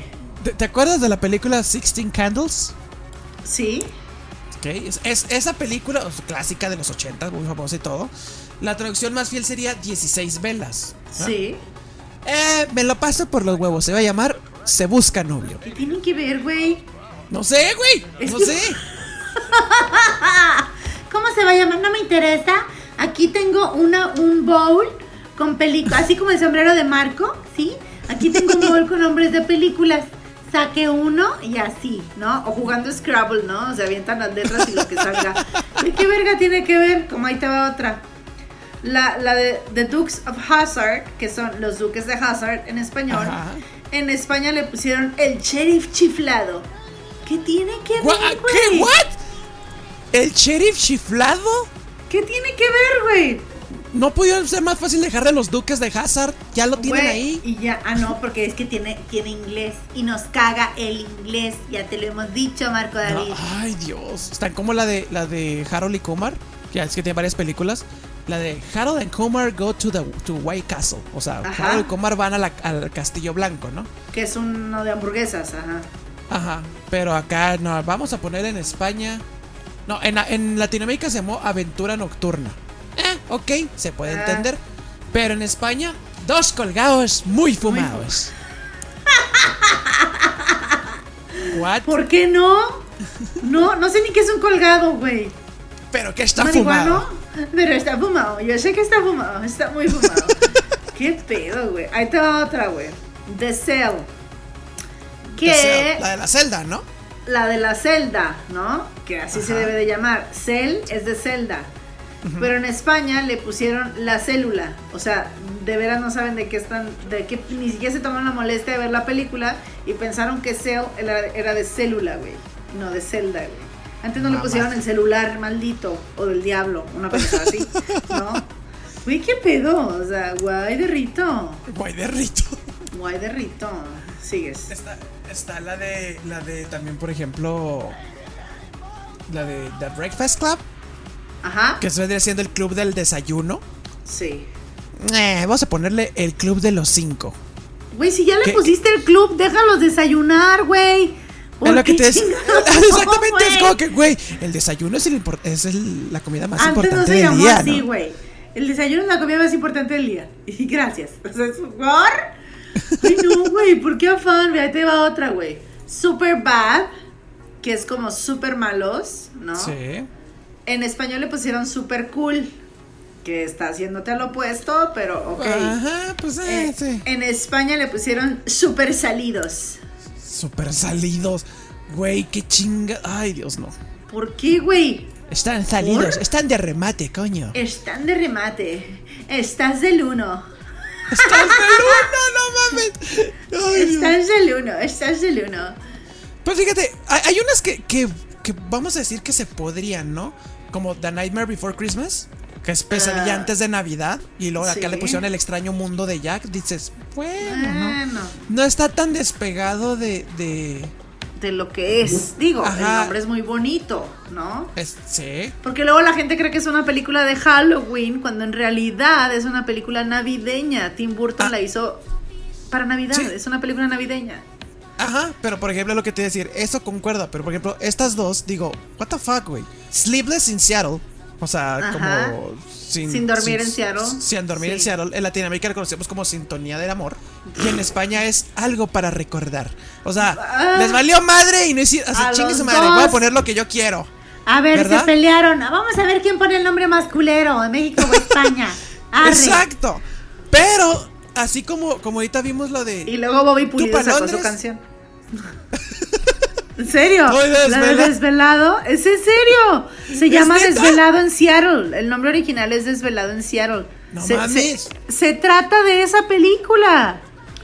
¿Te, te acuerdas de la película Sixteen Candles? ¿Sí? Ok, es, es- esa película clásica de los 80, muy famosa y todo. La traducción más fiel sería 16 velas. ¿no? Sí. Eh, me lo paso por los huevos. Se va a llamar Se busca novio. ¿Qué tienen que ver, güey? No sé, güey. Es No que- sé. [laughs] ¿Cómo se va a llamar? No me interesa. Aquí tengo una, un bowl con películas, así como el sombrero de Marco, ¿sí? Aquí tengo un bowl con nombres de películas. Saque uno y así, ¿no? O jugando Scrabble, ¿no? O sea, avientan las letras y lo que salga. ¿Y qué verga tiene que ver? Como ahí te va otra. La, la de The Dukes of Hazard, que son los duques de Hazard en español. Ajá. En España le pusieron el sheriff chiflado. ¿Qué tiene que ver? ¿Qué? ¿What? ¿El sheriff chiflado? ¿Qué tiene que ver, güey? ¿No pudieron ser más fácil dejarle a los duques de Hazard? Ya lo tienen Güey, ahí. Y ya, ah, no, porque es que tiene, tiene inglés y nos caga el inglés. Ya te lo hemos dicho, Marco No, David. ay, Dios. Están como la de la de Harold y Kumar. Que es que tiene varias películas. La de Harold and Kumar go to the to White Castle. O sea, Ajá. Harold y Kumar van a la- al Castillo Blanco, ¿no? Que es uno de hamburguesas, ajá. Ajá. Pero acá no, vamos a poner en España. No, en, en Latinoamérica se llamó Aventura Nocturna. Eh, ok, se puede Ah. entender. Pero en España, dos colgados muy fumados. [laughs] What? ¿Por qué no? No, no sé ni qué es un colgado, güey. Pero que está fumado. Pero está fumado. Yo sé que está fumado. Está muy fumado. [laughs] ¿Qué pedo, güey? Ahí te va otra, güey. The Cell. Que sea, la de la celda, ¿no? la de la celda, ¿no? Que así se debe de llamar. Cell es de celda. Pero en España le pusieron la célula. O sea, de veras no saben de qué están, de qué, ni siquiera se tomaron la molestia de ver la película y pensaron que Cell era, era de célula, güey. No, de celda, güey. Antes no le pusieron el celular maldito o del diablo, una cosa así, ¿no? Güey, qué pedo, o sea, guay de rito. Guay de rito. Guay de rito. Sigues. Está, está la de. La de también, por ejemplo. La de The Breakfast Club. Ajá. Que se vendría siendo el club del desayuno. Sí. Eh, vamos a ponerle el club de los cinco. Güey, si ya le ¿Qué- pusiste el club, déjalos desayunar, güey. ¿Por Es lo que te no, [laughs] Exactamente, es como que, güey, el desayuno es, el es el- la comida más Antes no importante se del día, así, ¿no? güey. El desayuno es la comida más importante del día. [laughs] Y gracias. O sea, es por. Ay, no, güey, ¿por qué afán? Mira, ahí te va otra, güey. Super bad, que es como super malos, ¿no? Sí. En español le pusieron super cool, que está haciéndote al opuesto, pero ok. Ajá, pues eh, Eh, sí. En España le pusieron super salidos. Super salidos. Güey, qué chinga. Ay, Dios, no. ¿Por qué, güey? Están salidos, ¿Por? están de remate, coño. Están de remate. Estás del uno. Estás del uno, no mames. Ay, Dios. Estás del uno. Estás del uno. Pues fíjate, hay, hay unas que, que, que vamos a decir que se podrían, ¿no? Como The Nightmare Before Christmas, que es pesadilla Ah. antes de Navidad, y luego acá le pusieron el extraño mundo de Jack. Dices, bueno, ¿no? Bueno, No está tan despegado de. de de lo que es. Digo, el nombre es muy bonito, ¿no? es- sí. Porque luego la gente cree que es una película de Halloween, cuando en realidad es una película navideña. Tim Burton Ah. la hizo para Navidad. Sí. Es una película navideña. Ajá, pero por ejemplo, lo que te iba a decir, eso concuerda, pero por ejemplo, estas dos, digo, what the fuck, güey. Sleepless in Seattle, o sea, Ajá. como sin, Sin dormir en Seattle. Sin dormir en. Seattle. En Latinoamérica la conocemos como Sintonía del Amor. Y en España es algo para recordar. O sea, Ah. les valió madre y no hicieron. Así chingue su madre, voy a poner lo que yo quiero. A ver, ¿Verdad? se pelearon. Vamos a ver quién pone el nombre más culero, en México o España. [laughs] Arre. Exacto. Pero, así como, como ahorita vimos lo de. Y luego Bobby Pulido sacó su Londres? canción. [laughs] ¿En serio? Estoy La de desvelado. desvelado. ¿Es en serio? Se ¿Es llama neta? Desvelado en Seattle. El nombre original es Desvelado en Seattle. No se, mames. Se, se trata de esa película.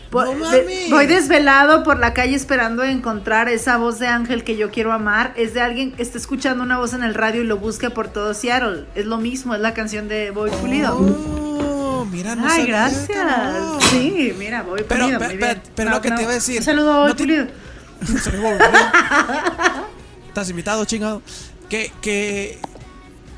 Po- No mames. voy desvelado por la calle esperando encontrar esa voz de ángel que yo quiero amar. Es de alguien que está escuchando una voz en el radio y lo busca por todo Seattle. Es lo mismo, es la canción de Boy Pulido. Oh, mira, no Ay, gracias. Sí, mira, Pero, Pulido. muy bien. pero lo que te iba a decir, Un saludo no te- Pulido. [laughs] Estás invitado, chingado. Que, que,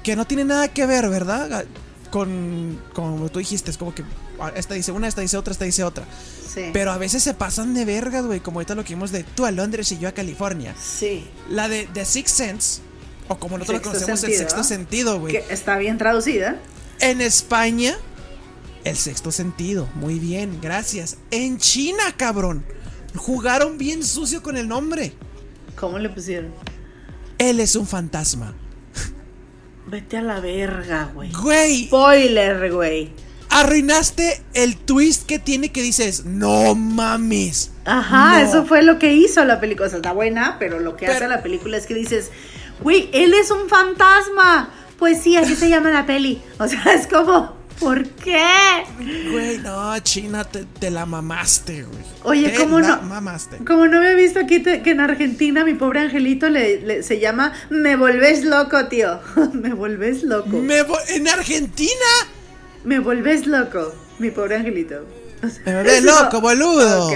que no tiene nada que ver, ¿verdad? Con, como tú dijiste, es como que ah, esta dice una, esta dice otra, esta dice otra. Sí. Pero a veces se pasan de vergas, güey, como ahorita lo que vimos de tú a Londres y yo a California. Sí. La de The Sixth Sense, o como nosotros Sexto lo conocemos, el sexto sentido, güey. Que está bien traducida. En España, el sexto sentido. Muy bien, gracias. En China, cabrón. Jugaron bien sucio con el nombre. ¿Cómo le pusieron? Él es un fantasma. Vete a la verga, güey. Güey, Spoiler, güey. arruinaste el twist que tiene que dices, no mames. Ajá, No. eso fue lo que hizo la película. O sea, está buena, pero lo que Pero- hace la película es que dices, güey, él es un fantasma. Pues sí, así se llama la peli. O sea, es como, ¿por qué? Güey, no, China, te, te la mamaste, güey. Oye, Te ¿cómo la no? mamaste. Como no había visto aquí te- que en Argentina mi pobre angelito le, le- se llama Me volvés loco, tío. [laughs] Me volvés loco. Me, Me vo- en Argentina. volvés loco, mi pobre angelito. Me volvés loco, boludo.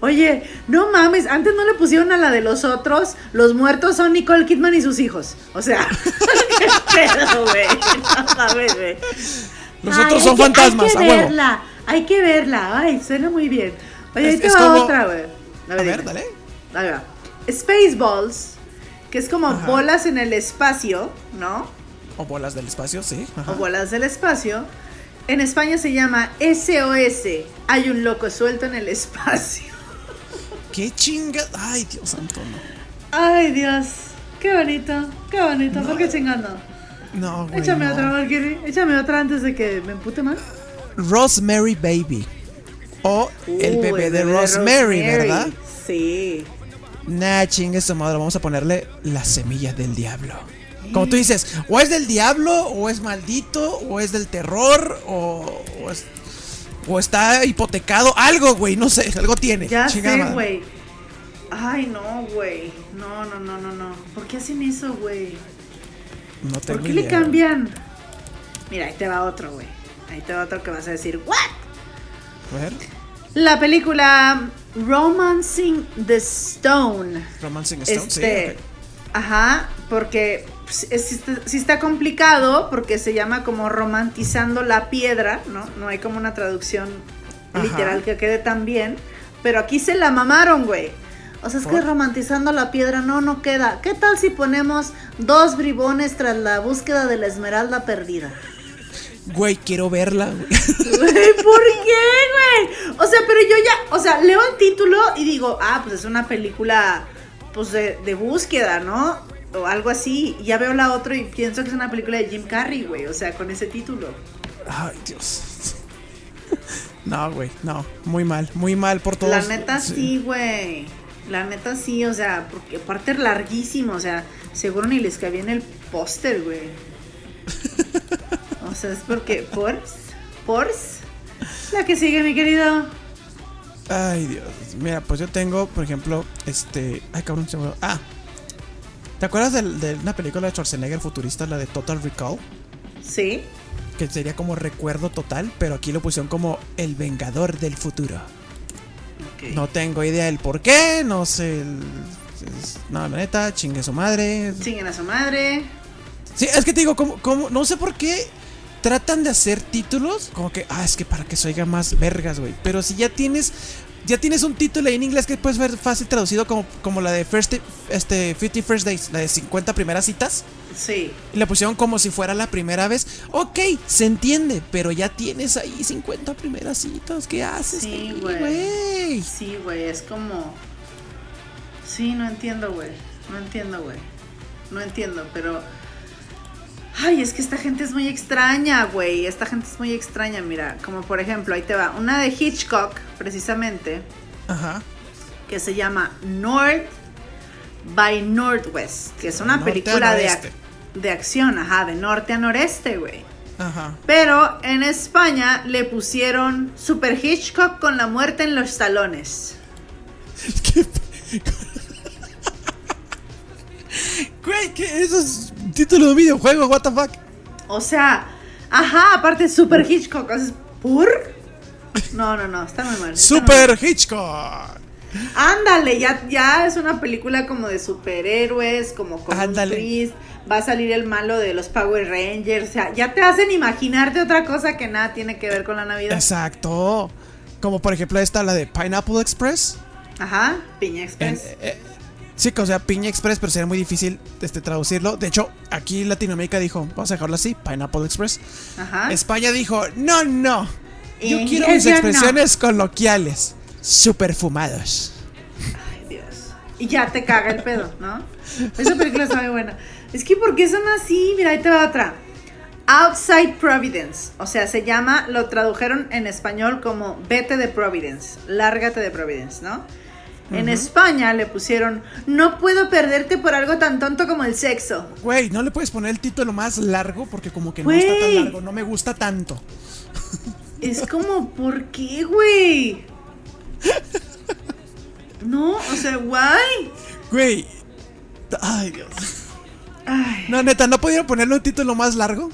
Oye, no mames, antes no le pusieron a la de los otros, los muertos son Nicole Kidman y sus hijos. O sea, [laughs] qué pedo, güey. [laughs] No mames, güey. Los Ay, otros son que- fantasmas, Hay a que huevo. verla, hay que verla. Ay, suena muy bien. Oye, ahí te es va como- otra, güey. A ver, dime. dale. Ahí va. Spaceballs, que es como Ajá. bolas en el espacio, ¿no? O bolas del espacio, sí. ajá. O bolas del espacio. En España se llama SOS. Hay un loco suelto en el [laughs] espacio. Qué chinga. Ay, Dios santo, no. Ay, Dios. Qué bonito, qué bonito. ¿Por qué chingando? No, güey. Échame no. otra, Valkyrie. Échame otra antes de que me empute más. Rosemary Baby. O el bebé de Rosemary, ¿verdad? Sí. Nah, chingue su madre. Vamos a ponerle la semilla del diablo. Como tú dices, o es del diablo, o es maldito, o es del terror, o, o, es- o está hipotecado. Algo, güey, no sé, algo tiene. Ya Chingada sé, güey. Ay, no, güey. No, no, no, no, no. ¿Por qué hacen eso, güey? No tengo ¿Por qué le cambian? Mira, ahí te va otro, güey. Ahí te va otro que vas a decir, ¿what? A ver, La película Romancing the Stone. Romancing Stone, Este, sí. ok. ajá, porque pues, es- sí está, complicado porque se llama como romantizando la piedra, ¿no? No hay como una traducción Ajá. literal que quede tan bien, pero aquí se la mamaron, güey. O sea, es que romantizando la piedra no, no queda. ¿Qué tal si ponemos dos bribones tras la búsqueda de la esmeralda perdida? Güey, quiero verla, güey. Güey, ¿por qué, güey? O sea, pero yo ya, o sea, leo el título y digo, ah, pues es una película, pues de, de búsqueda, ¿no? O algo así. Y ya veo la otra y pienso que es una película de Jim Carrey, güey. O sea, con ese título. Ay, Dios. [laughs] No, güey, no. Muy mal, muy mal por todos. La neta sí, güey. La neta sí, o sea, porque aparte es larguísimo, o sea, seguro ni les cabía en el póster, güey. O sea, es porque, ¿pors? ¿Pors? La que sigue, mi querido. Ay, Dios. Mira, pues yo tengo, por ejemplo, este. Ay, cabrón, se me... Ah. ¿Te acuerdas del- de, una película de Schwarzenegger futurista, la de Total Recall? Sí. Que sería como recuerdo total, pero aquí lo pusieron como el vengador del futuro. No tengo idea del por qué, no sé. el- es- no, la neta, chingue su madre. Chinguen a su madre. Sí, es que te digo, como, como, no sé por qué tratan de hacer títulos como que, ah, es que para que se oiga más vergas, güey. Pero si ya tienes, ya tienes un título ahí en inglés que puedes ver fácil traducido como, como la de First, este, 50 First Days, la de 50 primeras citas. Sí. Y la pusieron como si fuera la primera vez. Ok, se entiende, pero ya tienes ahí 50 primeras citas. ¿Qué haces? Sí, güey. Sí, güey, es como... Sí, no entiendo, güey. No entiendo, güey. No entiendo, pero... Ay, es que esta gente es muy extraña, güey. Esta gente es muy extraña, mira. Como por ejemplo, ahí te va. Una de Hitchcock, precisamente, Ajá. que se llama North by Northwest, que es una Norte película de, de acción, ajá, de norte a noreste, güey. Ajá. Pero en España le pusieron Super Hitchcock con la muerte en los talones. [laughs] ¿Qué? Güey, ¿qué? Eso es título de un videojuego, what the fuck. O sea, ajá, aparte Super Hitchcock, ¿es ¿por? No, no, no, está muy mal. está muy Super Hitchcock. Ándale, ya, ya es una película como de superhéroes, como con un Ándale. twist. Va a salir el malo de los Power Rangers. O sea, ya te hacen imaginarte otra cosa que nada tiene que ver con la Navidad. Exacto. Como por ejemplo esta, la de Pineapple Express. Ajá, Piña En- Express. eh, sí, que, o sea, Piña Express, pero sería muy difícil este, traducirlo. De hecho, aquí Latinoamérica dijo, vamos a dejarlo así, Pineapple Express. Ajá. España dijo, no, no. Yo Eh, quiero mis no. expresiones coloquiales. Super fumados. Ay, Dios. Y ya te caga el pedo, ¿no? Esa película está muy buena. Es que, ¿por qué son así? Mira, ahí te va otra. Outside Providence. O sea, se llama, lo tradujeron en español como Vete de Providence. Lárgate de Providence, ¿no? En España le pusieron No puedo perderte por algo tan tonto como el sexo. Güey, ¿no le puedes poner el título más largo? Porque como que no está tan largo, no me gusta tanto. Es como, ¿por qué, güey? [laughs] No, o sea, guay. Güey. Ay, Dios. Ay. No, neta, ¿no pudieron ponerle un título más largo?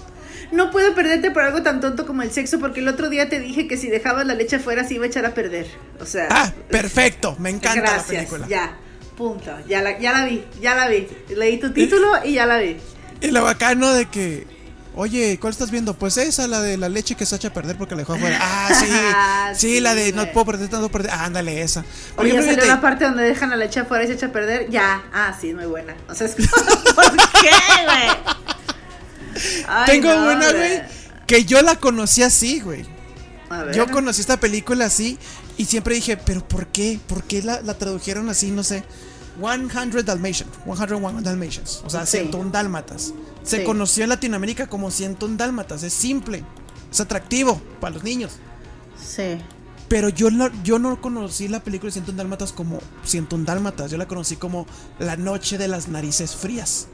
No puedo perderte por algo tan tonto como el sexo porque el otro día te dije que si dejabas la leche afuera se iba a echar a perder. O sea. Ah, perfecto. Me encanta la película. Ya, punto. Ya la, ya la vi, ya la vi. Leí tu título y ya la vi. Y lo bacano de que. Oye, ¿cuál estás viendo? Pues esa, la de la leche que se echa a perder porque la dejó afuera. [laughs] Ah, sí. Ah, sí, sí, la de no puedo perder, no puedo perder. Ah, ándale, esa. Por Oye, ejemplo, fíjate, la parte donde dejan la leche afuera y se echa a perder. Ya, ah, sí, es muy buena. O sea, es como, [laughs] [laughs] ¿por qué, güey? Tengo no, una, güey, que yo la conocí así, güey. A ver. Yo conocí esta película así y siempre dije, ¿pero por qué? ¿Por qué la, la tradujeron así? No sé. 100 Dalmatians. 101 Dalmatians. O sea, Sí. 101 dálmatas. Se Sí. conoció en Latinoamérica como 101 dálmatas. Es simple. Es atractivo para los niños. Sí. Pero yo no, yo no conocí la película de 101 Dálmatas como 101 Dálmatas. Yo la conocí como La Noche de las Narices Frías.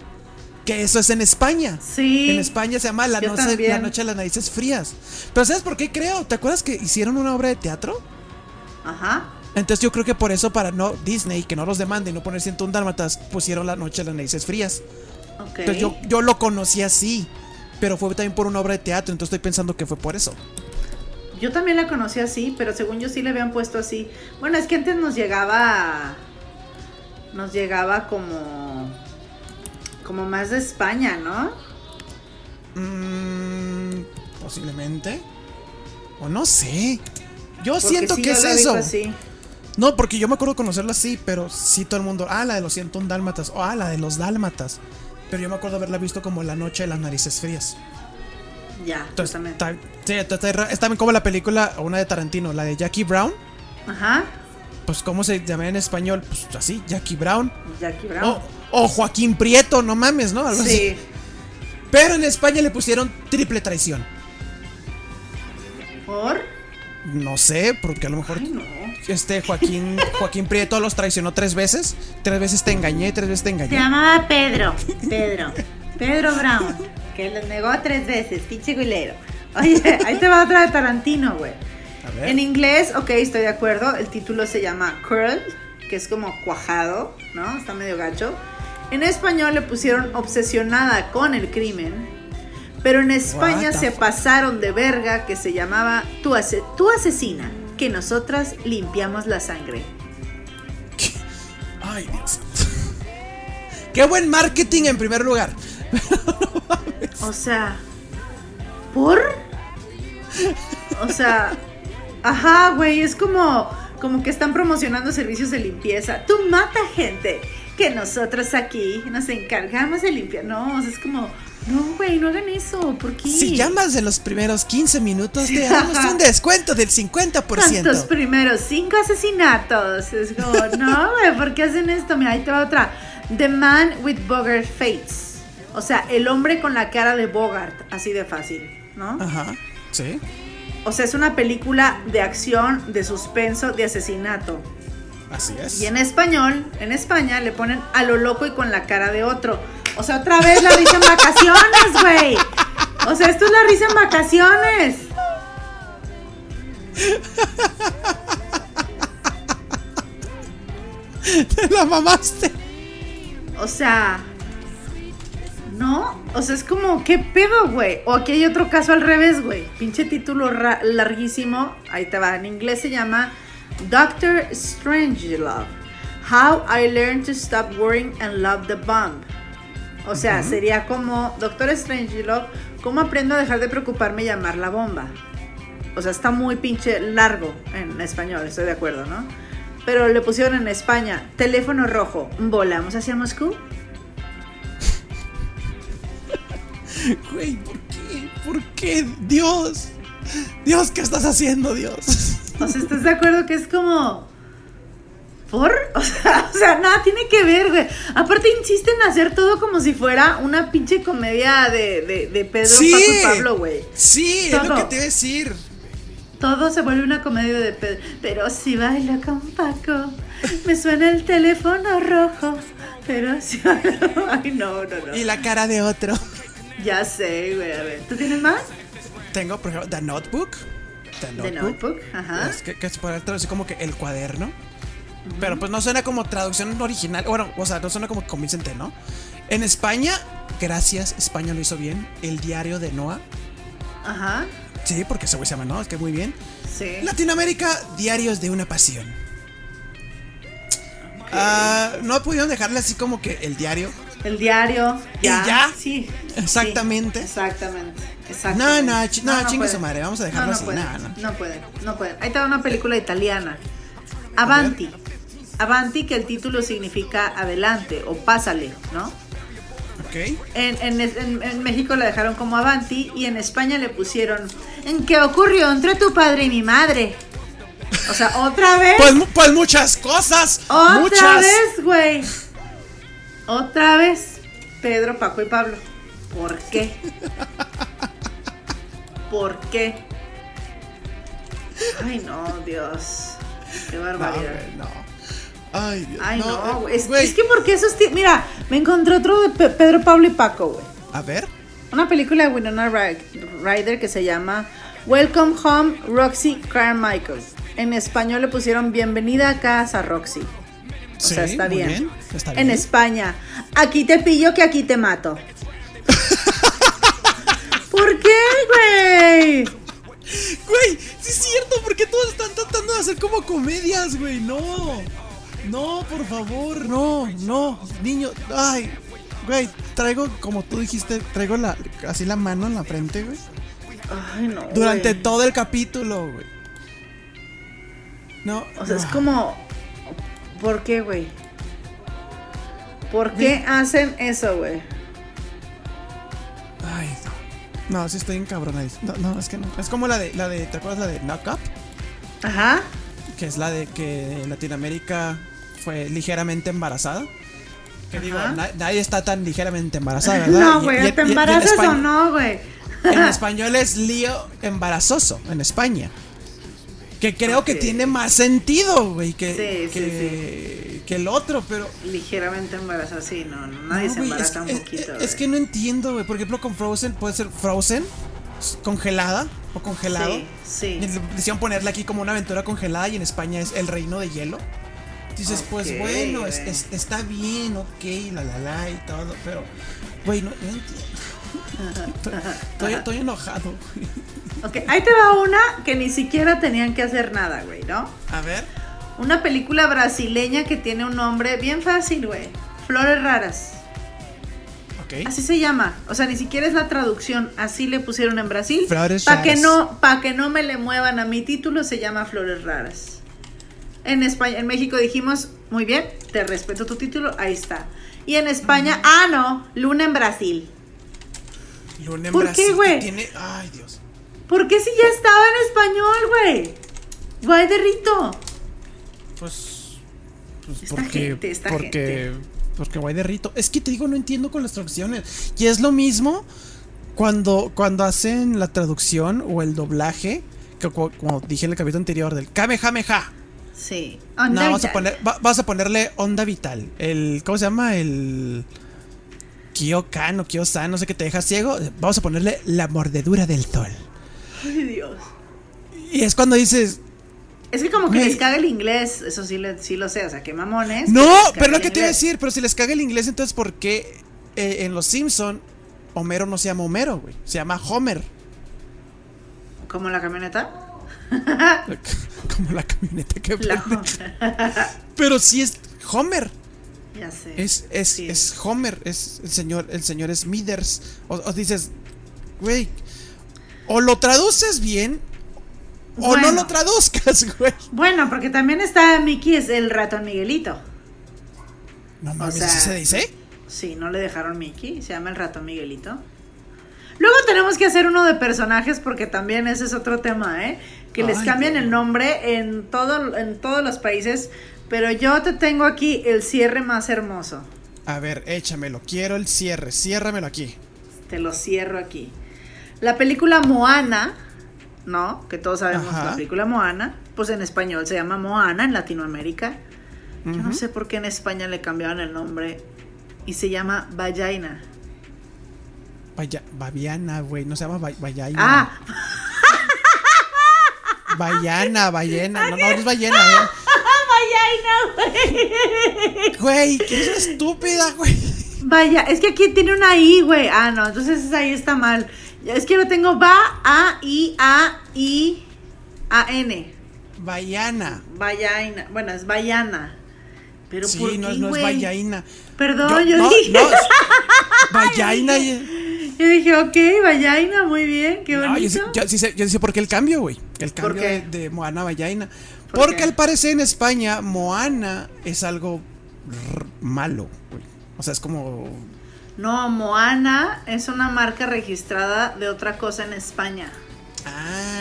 Que eso es en España. Sí. En España se llama la noche, la noche de las Narices Frías. Pero ¿sabes por qué creo? ¿Te acuerdas que hicieron una obra de teatro? Ajá. Entonces yo creo que por eso para no Disney, que no los demande y no poner 101 Dálmatas, pusieron la noche de las Narices Frías. Entonces yo, yo lo conocí así. Pero fue también por una obra de teatro, entonces estoy pensando que fue por eso. Yo también la conocí así, pero según yo sí le habían puesto así. Bueno, es que antes nos llegaba. Nos llegaba como. Como más de España, ¿no? Mm, posiblemente. O no sé. Yo Porque siento sí, que yo es eso. así. No, porque yo me acuerdo conocerla así, pero sí todo el mundo. Ah, la de los 101 dálmatas. O ah, la de los dálmatas. Pero yo me acuerdo haberla visto como la noche de las narices frías. Ya, Entonces, justamente. está, sí, es también como la película, una de Tarantino, la de Jackie Brown. Ajá. Pues, ¿cómo se llama en español? Pues así, Jackie Brown. Jackie Brown. O, o Joaquín Prieto, no mames, ¿no? Algo así. sí. Pero en España le pusieron triple traición. ¿Por? No sé, porque a lo mejor Ay, no. este Joaquín [laughs] Joaquín Prieto los traicionó tres veces. Tres veces te engañé, tres veces te Se engañé. llamaba Pedro. Pedro. Pedro Brown. Que les negó tres veces. Pinche guilero. Oye, ahí te va otra de Tarantino, güey. En inglés, ok, estoy de acuerdo. El título se llama Curl, que es como cuajado, ¿no? Está medio gacho. En español le pusieron obsesionada con el crimen. Pero en España se pasaron de verga que se llamaba Tu, ase- tu asesina, que nosotras limpiamos la sangre. Ay, Dios. Qué buen marketing en primer lugar. [laughs] O sea, ¿por? O sea, ajá, güey, es como, como que están promocionando servicios de limpieza. Tú mata gente, que nosotros aquí nos encargamos de limpiar. No, o sea, es como, no, güey, no hagan eso, ¿por qué? Si llamas en los primeros 15 minutos, te damos un [laughs] descuento del ¿Cuántos 50%. primeros? Cinco asesinatos. Es como, [laughs] no, güey, ¿por qué hacen esto? Mira, ahí te va otra. The Man with Bogart Face. O sea, el hombre con la cara de Bogart, así de fácil, ¿no? Ajá. Sí. O sea, es una película de acción, de suspenso, de asesinato. Así es. Y en español, en España, le ponen a lo loco y con la cara de otro. O sea, otra vez la risa en vacaciones, güey. O sea, esto es la risa en vacaciones. Te la mamaste. O sea, no, o sea, es como, ¿qué pedo, güey? O aquí hay otro caso al revés, güey. Pinche título larguísimo. Ahí te va. En inglés se llama Doctor Strangelove. How I Learned to Stop Worrying and Love the Bomb. O sea, sería como Doctor Strangelove, ¿cómo aprendo a dejar de preocuparme y amar la bomba? O sea, está muy pinche largo en español, estoy de acuerdo, ¿no? Pero le pusieron en España, teléfono rojo, volamos hacia Moscú. [laughs] Güey, ¿por qué? ¿Por qué? Dios. Dios, ¿qué estás haciendo, Dios? O sea, ¿estás de acuerdo que es como... ¿Por? [laughs] O sea, o sea, nada tiene que ver, güey. Aparte insisten en hacer todo como si fuera una pinche comedia de, de, de Pedro, Sí. Paco y Pablo, güey. Sí, es lo Todo. que te iba a decir. Todo se vuelve una comedia de Pedro. Pero si bailo con Paco, me suena el teléfono rojo. Pero si [laughs] bailo... Ay, no, no, no. Y la cara de otro. Ya sé, güey. A ver, ¿tú tienes más? Tengo, por ejemplo, The Notebook. The The Notebook, ajá. Es que, que se puede traducir como que el cuaderno. Pero pues no suena como traducción original. Bueno, o sea, no suena como convincente, ¿no? En España, gracias, España lo hizo bien. El diario de Noah. Ajá. Sí, porque se llama Noah, es que muy bien. Sí. Latinoamérica, diarios de una pasión. Ah, no pudieron dejarle así como que el diario. El diario. ¿Y ya? Sí. Exactamente. sí, exactamente. No, Exactamente. no, chi- no, chingue pueden. su madre, vamos a dejarlo no, no así, no, no. no pueden, no pueden. Ahí está una película italiana. Avanti. Avanti, que el título significa adelante o pásale, ¿no? Ok. En, en- en- México la dejaron como Avanti y en España le pusieron ¿En qué ocurrió entre tu padre y mi madre? O sea, [laughs] otra vez. Pues, pues muchas cosas. Otra muchas. vez, güey. Otra vez. Pedro, Paco y Pablo. ¿Por qué? [laughs] ¿Por qué? Ay, no, Dios. Qué No, barbaridad. güey, no. Ay, Dios. Ay, no, eh, güey. Es, que porque esos ti- Mira, me encontré otro de Pe- Pedro, Pablo y Paco, güey. A ver. Una película de Winona Ry- Ryder que se llama Welcome Home Roxy Carmichael. En español le pusieron Bienvenida a casa Roxy. O Sí, sea, está bien. bien, está En. España, aquí te pillo que aquí te mato. [laughs] ¿Por qué, güey? Güey, sí es cierto, porque todos están tratando de hacer como comedias, güey. No. No, por favor, no, no. Niño, ay. Güey, traigo, como tú dijiste, traigo la, así la mano en la frente, güey. Ay, no. Durante güey. todo el capítulo, güey. No. O sea, es como. ¿Por qué, güey? ¿Por qué hacen eso, güey? Ay, no. No, sí estoy encabronadísimo. No, no, es que no. Es como la de, la de, ¿te acuerdas la de Knock Up? Ajá. Que es la de que en Latinoamérica fue ligeramente embarazada. Que digo, na- nadie está tan ligeramente embarazada, ¿verdad? [laughs] No, güey, ¿te embarazas o no, güey? En [laughs] español es lío embarazoso, en España. Que creo que tiene más sentido, güey, que, Sí, sí, que, que el otro, pero... Ligeramente embarazada, sí, no, no, nadie No, se embaraza es, un es- poquito. es güey. que no entiendo, güey. Por ejemplo, con Frozen puede ser Frozen, congelada o congelado. Sí, decían ponerle aquí como una aventura congelada y en España es el reino de hielo. Dices, pues bueno, es- está bien, ok, la la la y todo, pero, güey, no, no entiendo. estoy, [laughs] estoy- estoy enojado. Ok, ahí te va una que ni siquiera tenían que hacer nada, güey, ¿no? A ver. Una película brasileña que tiene un nombre bien fácil, güey. Flores raras. Ok. Así se llama. O sea, ni siquiera es la traducción. Así le pusieron en Brasil. Flores Para que raras. no, para que no me le muevan a mi título, se llama Flores raras. En España, en México dijimos, muy bien, te respeto tu título, ahí está. Y en España, ah no, Luna en Brasil. Luna en ¿Por qué, Brasil que güey? Tiene... Ay, Dios. ¿Por qué si ya estaba en español, güey? Guay de Rito. Pues. Pues Esta porque. gente, esta porque. gente. Porque guay de rito. Es que te digo, no entiendo con las traducciones. Y es lo mismo cuando, cuando hacen la traducción o el doblaje. Que como dije en el capítulo anterior del Kamehameha. Sí. No, Onda vamos a, vital. poner, va- vamos a ponerle onda vital. El, ¿Cómo se llama? El. Kyokan o Kyosan, no sé qué te deja ciego. Vamos a ponerle la mordedura del sol. Ay, Dios. Y es cuando dices. Es que como que les caga el inglés, eso sí, le- sí lo sé, o sea, que mamones. No, que pero lo que te iba a decir, pero si les caga el inglés, entonces ¿por qué eh, en Los Simpson Homero no se llama Homero, güey? Se llama Homer. ¿Como la camioneta? [laughs] Como la camioneta que prende. Pero sí es Homer. Ya sé. Es, es, Sí. es Homer. Es el señor, el señor Smithers. O, o dices, güey, o lo traduces bien, o no lo traduzcas, güey. Bueno, porque también está Mickey, es el ratón Miguelito. No mames, sea, ¿así se dice? Sí, no le dejaron Mickey, se llama el ratón Miguelito. Luego tenemos que hacer uno de personajes porque también ese es otro tema, ¿eh? Que les Ay, cambian el nombre en, todo, en todos los países. Pero yo te tengo aquí el cierre más hermoso. A ver, échamelo. Quiero el cierre. Ciérramelo aquí. Te lo cierro aquí. La película Moana, ¿no? Que todos sabemos Ajá. la película Moana. Pues en español se llama Moana en Latinoamérica. Yo no sé por qué en España le cambiaron el nombre y se llama Vallaina. Vaya, Babiana, güey. No se llama Bayaina. Ah, Bayana, ballena. No, no, no es ballena, [laughs] güey. Vallaina, güey. Güey, que eres estúpida, güey. Vaya, es que aquí tiene una I, güey. Ah, no, entonces ahí está mal. Es que lo tengo Va, A, I, A, I, A, N. Bayana. Vallaina. Bueno, es Vallana. Pero Sí, ¿por no, qué, no es? Bayaina. Perdón, yo, no, dije. no, [laughs] y- Yo dije, ok, Vallaina, muy bien, qué bonito. yo, sí- yo sí sé, yo sí sé por qué el cambio, güey. El ¿Por cambio de, de Moana a. ¿Por Porque qué? al parecer en España, Moana es algo malo, güey. O sea, es como. No, Moana es una marca registrada de otra cosa en España. Ah.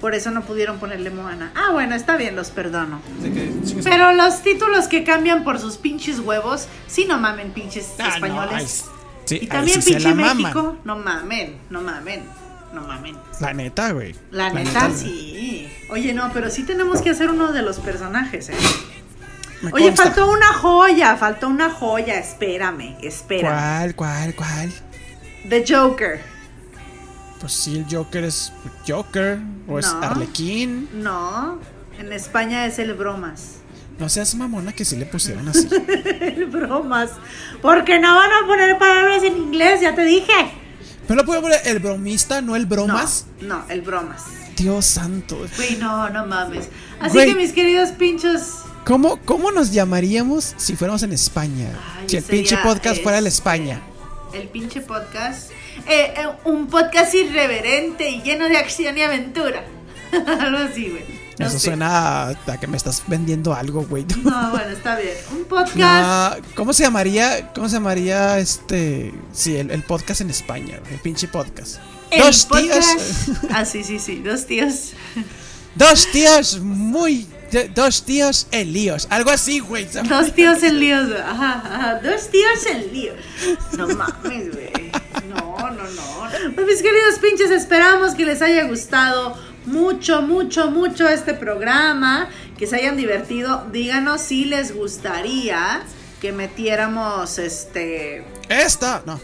Por eso no pudieron ponerle Moana. Ah, bueno, está bien, los perdono. de que- sí que- Pero los títulos que cambian por sus pinches huevos, sí no mamen pinches Ah, no, españoles. sí, y también pinche. México, no mamen, no mamen, no mamen. La neta, güey. La neta, sí. Oye, no, pero sí tenemos que hacer uno de los personajes, ¿eh? me Oye, consta. faltó una joya, faltó una joya, espérame, espérame. ¿Cuál, cuál, cuál? The Joker. Pues sí, el Joker es Joker. O es. Arlequín. No, en España es el bromas. No seas mamona que sí le pusieron así. [laughs] El bromas. Porque no van a poner palabras en inglés, ya te dije. Pero lo puedo poner el bromista, no el bromas. No, no, el bromas. Dios santo. Güey, no, no mames. Así Güey. que mis queridos pinchos, ¿Cómo, ¿Cómo nos llamaríamos si fuéramos en España? Ay, si el pinche podcast fuera en España. el pinche podcast, eh, eh, un podcast irreverente y lleno de acción y aventura. [laughs] Algo así, güey. No Eso sé. suena a, a que me estás vendiendo algo, güey. No, bueno, está bien. Un [laughs] podcast. No, ¿Cómo se llamaría? ¿Cómo se llamaría este? Sí, el, el podcast en España, el pinche podcast. el dos podcast. tíos. [laughs] Ah, sí, sí, sí. Dos tíos. Dos tíos muy. Dos tíos en líos. Algo así, güey. Dos tíos en líos. Ajá, ajá. Dos tíos en líos. No mames, güey. No. Pues mis queridos pinches, esperamos que les haya gustado mucho, mucho, mucho este programa. Que se hayan divertido. Díganos si les gustaría que metiéramos este. Esta, no.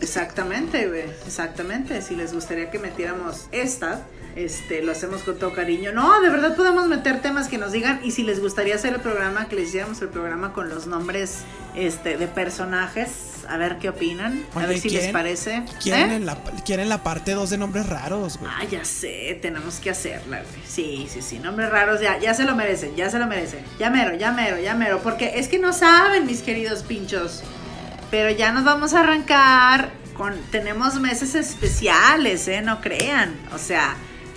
Exactamente, güey. Exactamente. Si les gustaría que metiéramos esta, este, lo hacemos con todo cariño. No, de verdad podemos meter temas que nos digan. Y si les gustaría hacer el programa, que les hiciéramos el programa con los nombres este, de personajes. A ver qué opinan. A ver si les ¿quieren- parece. Quieren, ¿Eh? en la, quieren la parte 2 de nombres raros, güey. Ah, ya sé, tenemos que hacerla, güey. Sí, sí, sí, nombres raros, ya, ya se lo merecen, ya se lo merecen. Ya mero, ya mero, ya mero. Porque es que no saben, mis queridos pinchos. Pero ya nos vamos a arrancar con. Tenemos meses especiales, ¿eh? No crean. O sea,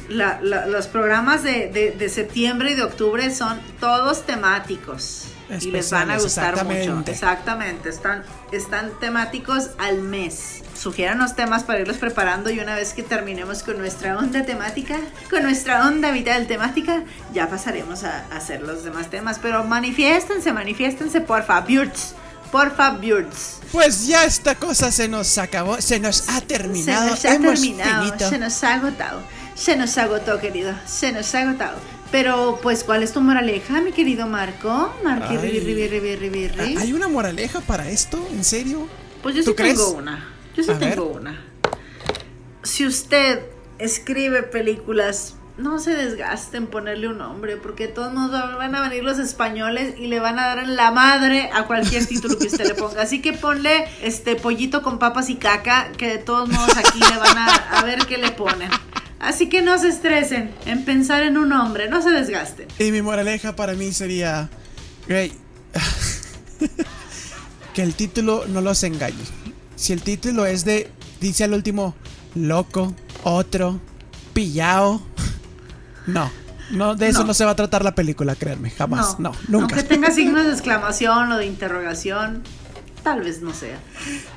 la- la- los programas de, de- de septiembre y de octubre son todos temáticos. Y les van a gustar mucho. exactamente. Exactamente, están, están temáticos al mes. Sugiéranos temas para irlos preparando y una vez que terminemos con nuestra onda temática, con nuestra onda vital temática, ya pasaremos a, a hacer los demás temas. Pero manifiéstense, manifiéstense, porfa, Birds. Porfa, Birds. Pues ya esta cosa se nos acabó, se nos ha terminado. Se nos ha Hemos terminado, finito. se nos ha agotado. Se nos agotó, querido. Se nos ha agotado. Pero, pues, ¿cuál es tu moraleja, mi querido Marco? Marqui, Ay. ¿Hay una moraleja para esto? ¿En serio? Pues yo sí ¿Tú crees? tengo una. Yo sí A ver. tengo una. Si usted escribe películas, no se desgaste en ponerle un nombre, porque de todos modos va- van a venir los españoles y le van a dar en la madre a cualquier título que usted le ponga. Así que ponle este pollito con papas y caca, que de todos modos aquí le van a, a ver qué le ponen. Así que no se estresen en pensar en un nombre, no se desgasten. Y mi moraleja para mí sería, güey, [laughs] que el título no los engañe. Si el título es de, dice al último, loco, otro, pillao, [laughs] no, no, de eso no, No. se va a tratar la película, créanme, jamás, no, nunca. Aunque tenga signos de exclamación o de interrogación, tal vez no sea.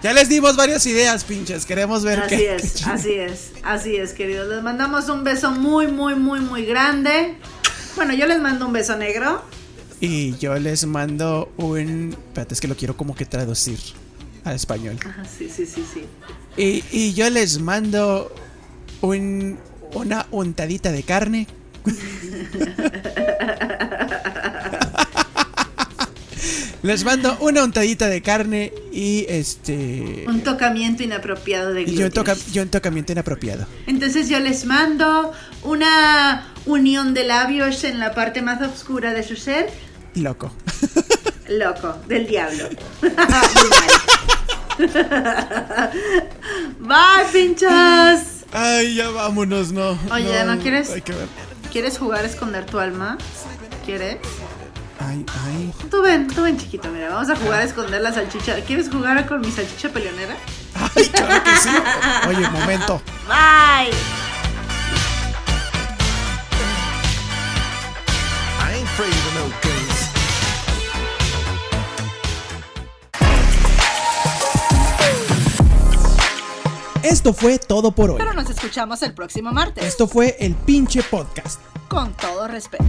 Ya les dimos varias ideas, pinches, queremos ver Así qué. es, qué así es, así es, queridos. Les mandamos un beso muy, muy, muy, muy grande. Bueno, yo les mando un beso negro. Y yo les mando un, espérate, es que lo quiero como que traducir al español. Ajá, sí, sí, sí, sí. Y, y yo les mando un, una untadita de carne. [laughs] les mando una untadita de carne y este. Un tocamiento inapropiado de Y yo, glúteos. toca, yo un tocamiento inapropiado. Entonces yo les mando una unión de labios en la parte más oscura de su ser. Loco. [laughs] Loco, del diablo. [laughs] [laughs] Bye, pinchas. Ay, ya vámonos, no. Oye, ¿no quieres? Hay que ver. ¿Quieres jugar a esconder tu alma? ¿Quieres? Ay, ay. Tú ven, tú ven chiquito, mira, vamos a jugar a esconder la salchicha. ¿Quieres jugar con mi salchicha peleonera? Ay, claro que sí. Oye, un momento. Bye. I ain't afraid of no guns. Esto fue todo por hoy. Pero nos escuchamos el próximo martes. Esto fue el pinche podcast. Con todo respeto.